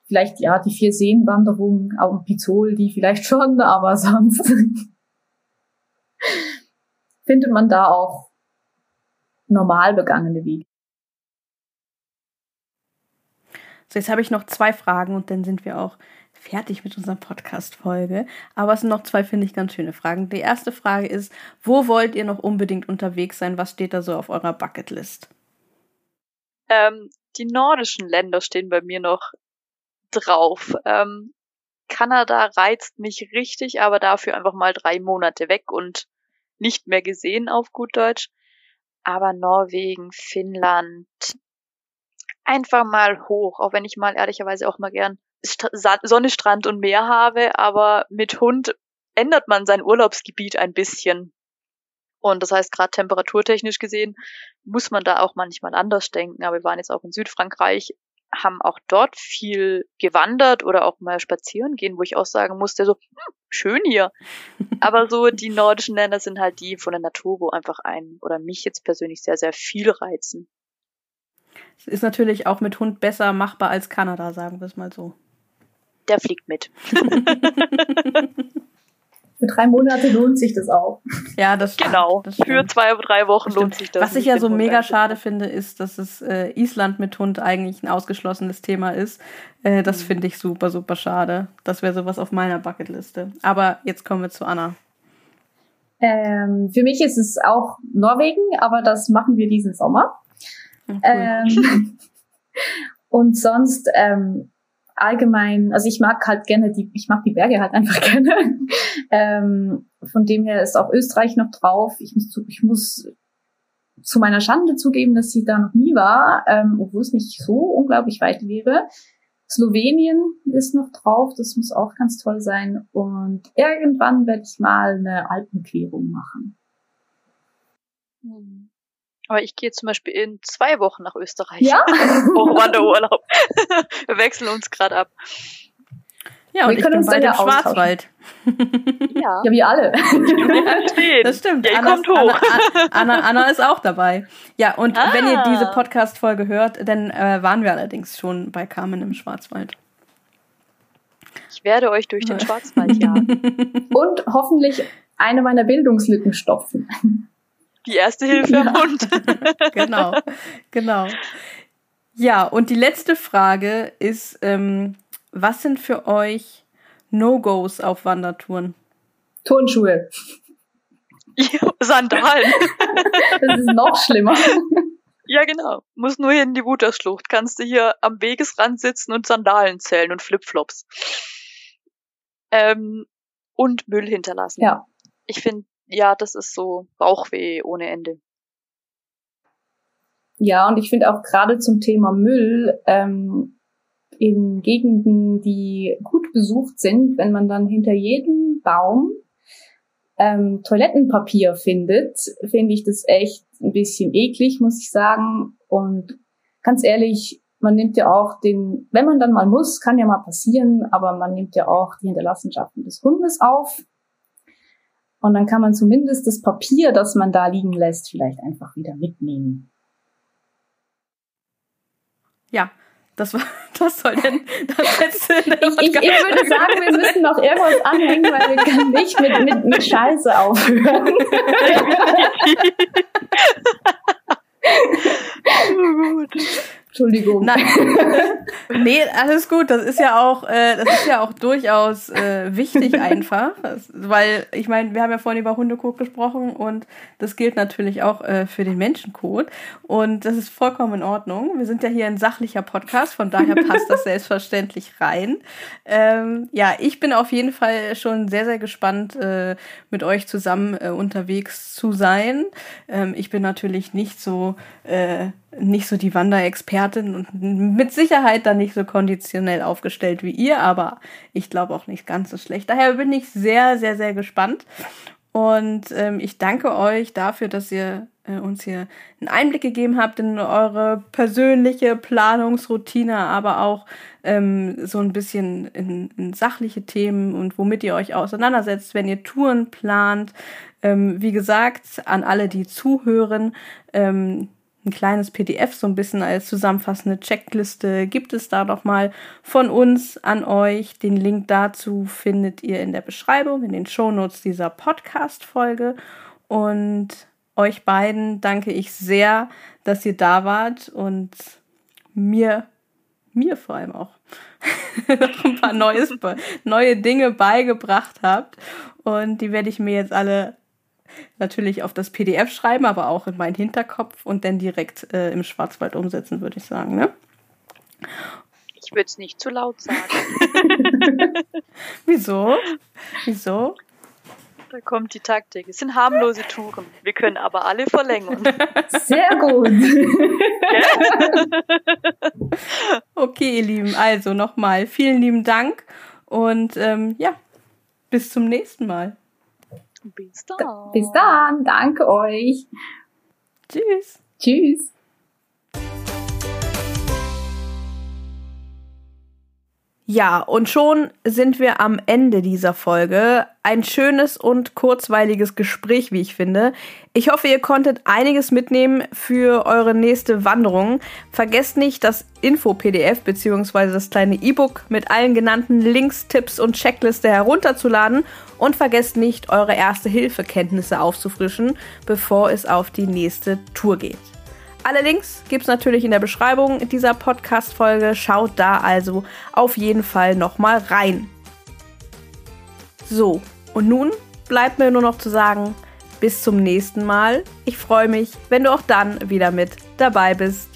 Vielleicht ja die vier Seenwanderung dem Pizol, die vielleicht schon, aber sonst findet man da auch normal begangene Wege. So, jetzt habe ich noch zwei Fragen und dann sind wir auch fertig mit unserer Podcast-Folge. Aber es sind noch zwei, finde ich, ganz schöne Fragen. Die erste Frage ist, wo wollt ihr noch unbedingt unterwegs sein? Was steht da so auf eurer Bucketlist? Ähm, die nordischen Länder stehen bei mir noch drauf. Ähm, Kanada reizt mich richtig, aber dafür einfach mal drei Monate weg und nicht mehr gesehen auf gut Deutsch. Aber Norwegen, Finnland, einfach mal hoch, auch wenn ich mal ehrlicherweise auch mal gern Sonne, Strand und Meer habe, aber mit Hund ändert man sein Urlaubsgebiet ein bisschen. Und das heißt, gerade temperaturtechnisch gesehen, muss man da auch manchmal anders denken. Aber wir waren jetzt auch in Südfrankreich, haben auch dort viel gewandert oder auch mal spazieren gehen, wo ich auch sagen musste, so, hm, schön hier. Aber so die nordischen Länder sind halt die von der Natur, wo einfach ein oder mich jetzt persönlich sehr, sehr viel reizen. Es ist natürlich auch mit Hund besser machbar als Kanada, sagen wir es mal so. Der fliegt mit. Für drei Monate lohnt sich das auch. Ja, das stimmt. Genau. Das Für zwei, drei Wochen lohnt sich das. Was ich ja so mega schade finde, ist, dass es äh, Island mit Hund eigentlich ein ausgeschlossenes Thema ist. Äh, das mhm. finde ich super, super schade. Das wäre sowas auf meiner Bucketliste. Aber jetzt kommen wir zu Anna. Ähm, für mich ist es auch Norwegen, aber das machen wir diesen Sommer. Cool. Ähm, und sonst ähm, allgemein, also ich mag halt gerne die, ich mag die Berge halt einfach gerne. ähm, von dem her ist auch Österreich noch drauf. Ich muss, zu, ich muss zu meiner Schande zugeben, dass ich da noch nie war, ähm, obwohl es nicht so unglaublich weit wäre. Slowenien ist noch drauf, das muss auch ganz toll sein. Und irgendwann werde ich mal eine Alpenquerung machen. Hm. Aber ich gehe zum Beispiel in zwei Wochen nach Österreich. Ja? Wanderurlaub. Wir wechseln uns gerade ab. Ja, und wir ich können bin uns bald im Schwarzwald. Ja. ja, wie alle. Das stimmt. Ja, ihr Anna, kommt hoch. Anna, Anna, Anna, ist auch dabei. Ja, und ah. wenn ihr diese Podcast-Folge hört, dann äh, waren wir allerdings schon bei Carmen im Schwarzwald. Ich werde euch durch den Schwarzwald jagen. Und hoffentlich eine meiner Bildungslücken stopfen. Die erste Hilfe ja. Hund. genau, genau. Ja, und die letzte Frage ist, ähm, was sind für euch No-Gos auf Wandertouren? Turnschuhe. Ja, Sandalen. das ist noch schlimmer. Ja, genau. Muss nur hier in die Wuterschlucht. Kannst du hier am Wegesrand sitzen und Sandalen zählen und Flipflops. Ähm, und Müll hinterlassen. Ja. Ich finde, ja, das ist so Bauchweh ohne Ende. Ja, und ich finde auch gerade zum Thema Müll, ähm, in Gegenden, die gut besucht sind, wenn man dann hinter jedem Baum ähm, Toilettenpapier findet, finde ich das echt ein bisschen eklig, muss ich sagen. Und ganz ehrlich, man nimmt ja auch den, wenn man dann mal muss, kann ja mal passieren, aber man nimmt ja auch die Hinterlassenschaften des Hundes auf. Und dann kann man zumindest das Papier, das man da liegen lässt, vielleicht einfach wieder mitnehmen. Ja, das war, Was soll denn das letzte? ich, ich, ich, würde sagen, wir müssen noch irgendwas anhängen, weil wir können nicht mit, mit, mit Scheiße aufhören. oh. Entschuldigung. Nein. Nee, alles gut. Das ist ja auch, äh, das ist ja auch durchaus äh, wichtig einfach. Das, weil, ich meine, wir haben ja vorhin über Hundekot gesprochen und das gilt natürlich auch äh, für den Menschenkot. Und das ist vollkommen in Ordnung. Wir sind ja hier ein sachlicher Podcast, von daher passt das selbstverständlich rein. Ähm, ja, ich bin auf jeden Fall schon sehr, sehr gespannt, äh, mit euch zusammen äh, unterwegs zu sein. Ähm, ich bin natürlich nicht so äh, nicht so die Wanderexpertin und mit Sicherheit dann nicht so konditionell aufgestellt wie ihr, aber ich glaube auch nicht ganz so schlecht. Daher bin ich sehr, sehr, sehr gespannt. Und ähm, ich danke euch dafür, dass ihr äh, uns hier einen Einblick gegeben habt in eure persönliche Planungsroutine, aber auch ähm, so ein bisschen in, in sachliche Themen und womit ihr euch auseinandersetzt, wenn ihr Touren plant. Ähm, wie gesagt, an alle, die zuhören, ähm, ein kleines PDF, so ein bisschen als zusammenfassende Checkliste gibt es da doch mal von uns an euch. Den Link dazu findet ihr in der Beschreibung, in den Shownotes dieser Podcast-Folge. Und euch beiden danke ich sehr, dass ihr da wart und mir, mir vor allem auch noch ein paar Neues, neue Dinge beigebracht habt. Und die werde ich mir jetzt alle natürlich auf das PDF schreiben, aber auch in meinen Hinterkopf und dann direkt äh, im Schwarzwald umsetzen, würde ich sagen. Ne? Ich würde es nicht zu laut sagen. Wieso? Wieso? Da kommt die Taktik. Es sind harmlose Touren. Wir können aber alle verlängern. Sehr gut. okay, ihr Lieben. Also nochmal vielen lieben Dank und ähm, ja, bis zum nächsten Mal. Bis dann. Bis dann. Danke euch. Tschüss. Tschüss. Ja, und schon sind wir am Ende dieser Folge. Ein schönes und kurzweiliges Gespräch, wie ich finde. Ich hoffe, ihr konntet einiges mitnehmen für eure nächste Wanderung. Vergesst nicht, das Info-PDF bzw. das kleine E-Book mit allen genannten Links, Tipps und Checkliste herunterzuladen und vergesst nicht, eure Erste-Hilfe-Kenntnisse aufzufrischen, bevor es auf die nächste Tour geht. Alle Links gibt es natürlich in der Beschreibung dieser Podcast-Folge. Schaut da also auf jeden Fall nochmal rein. So, und nun bleibt mir nur noch zu sagen, bis zum nächsten Mal. Ich freue mich, wenn du auch dann wieder mit dabei bist.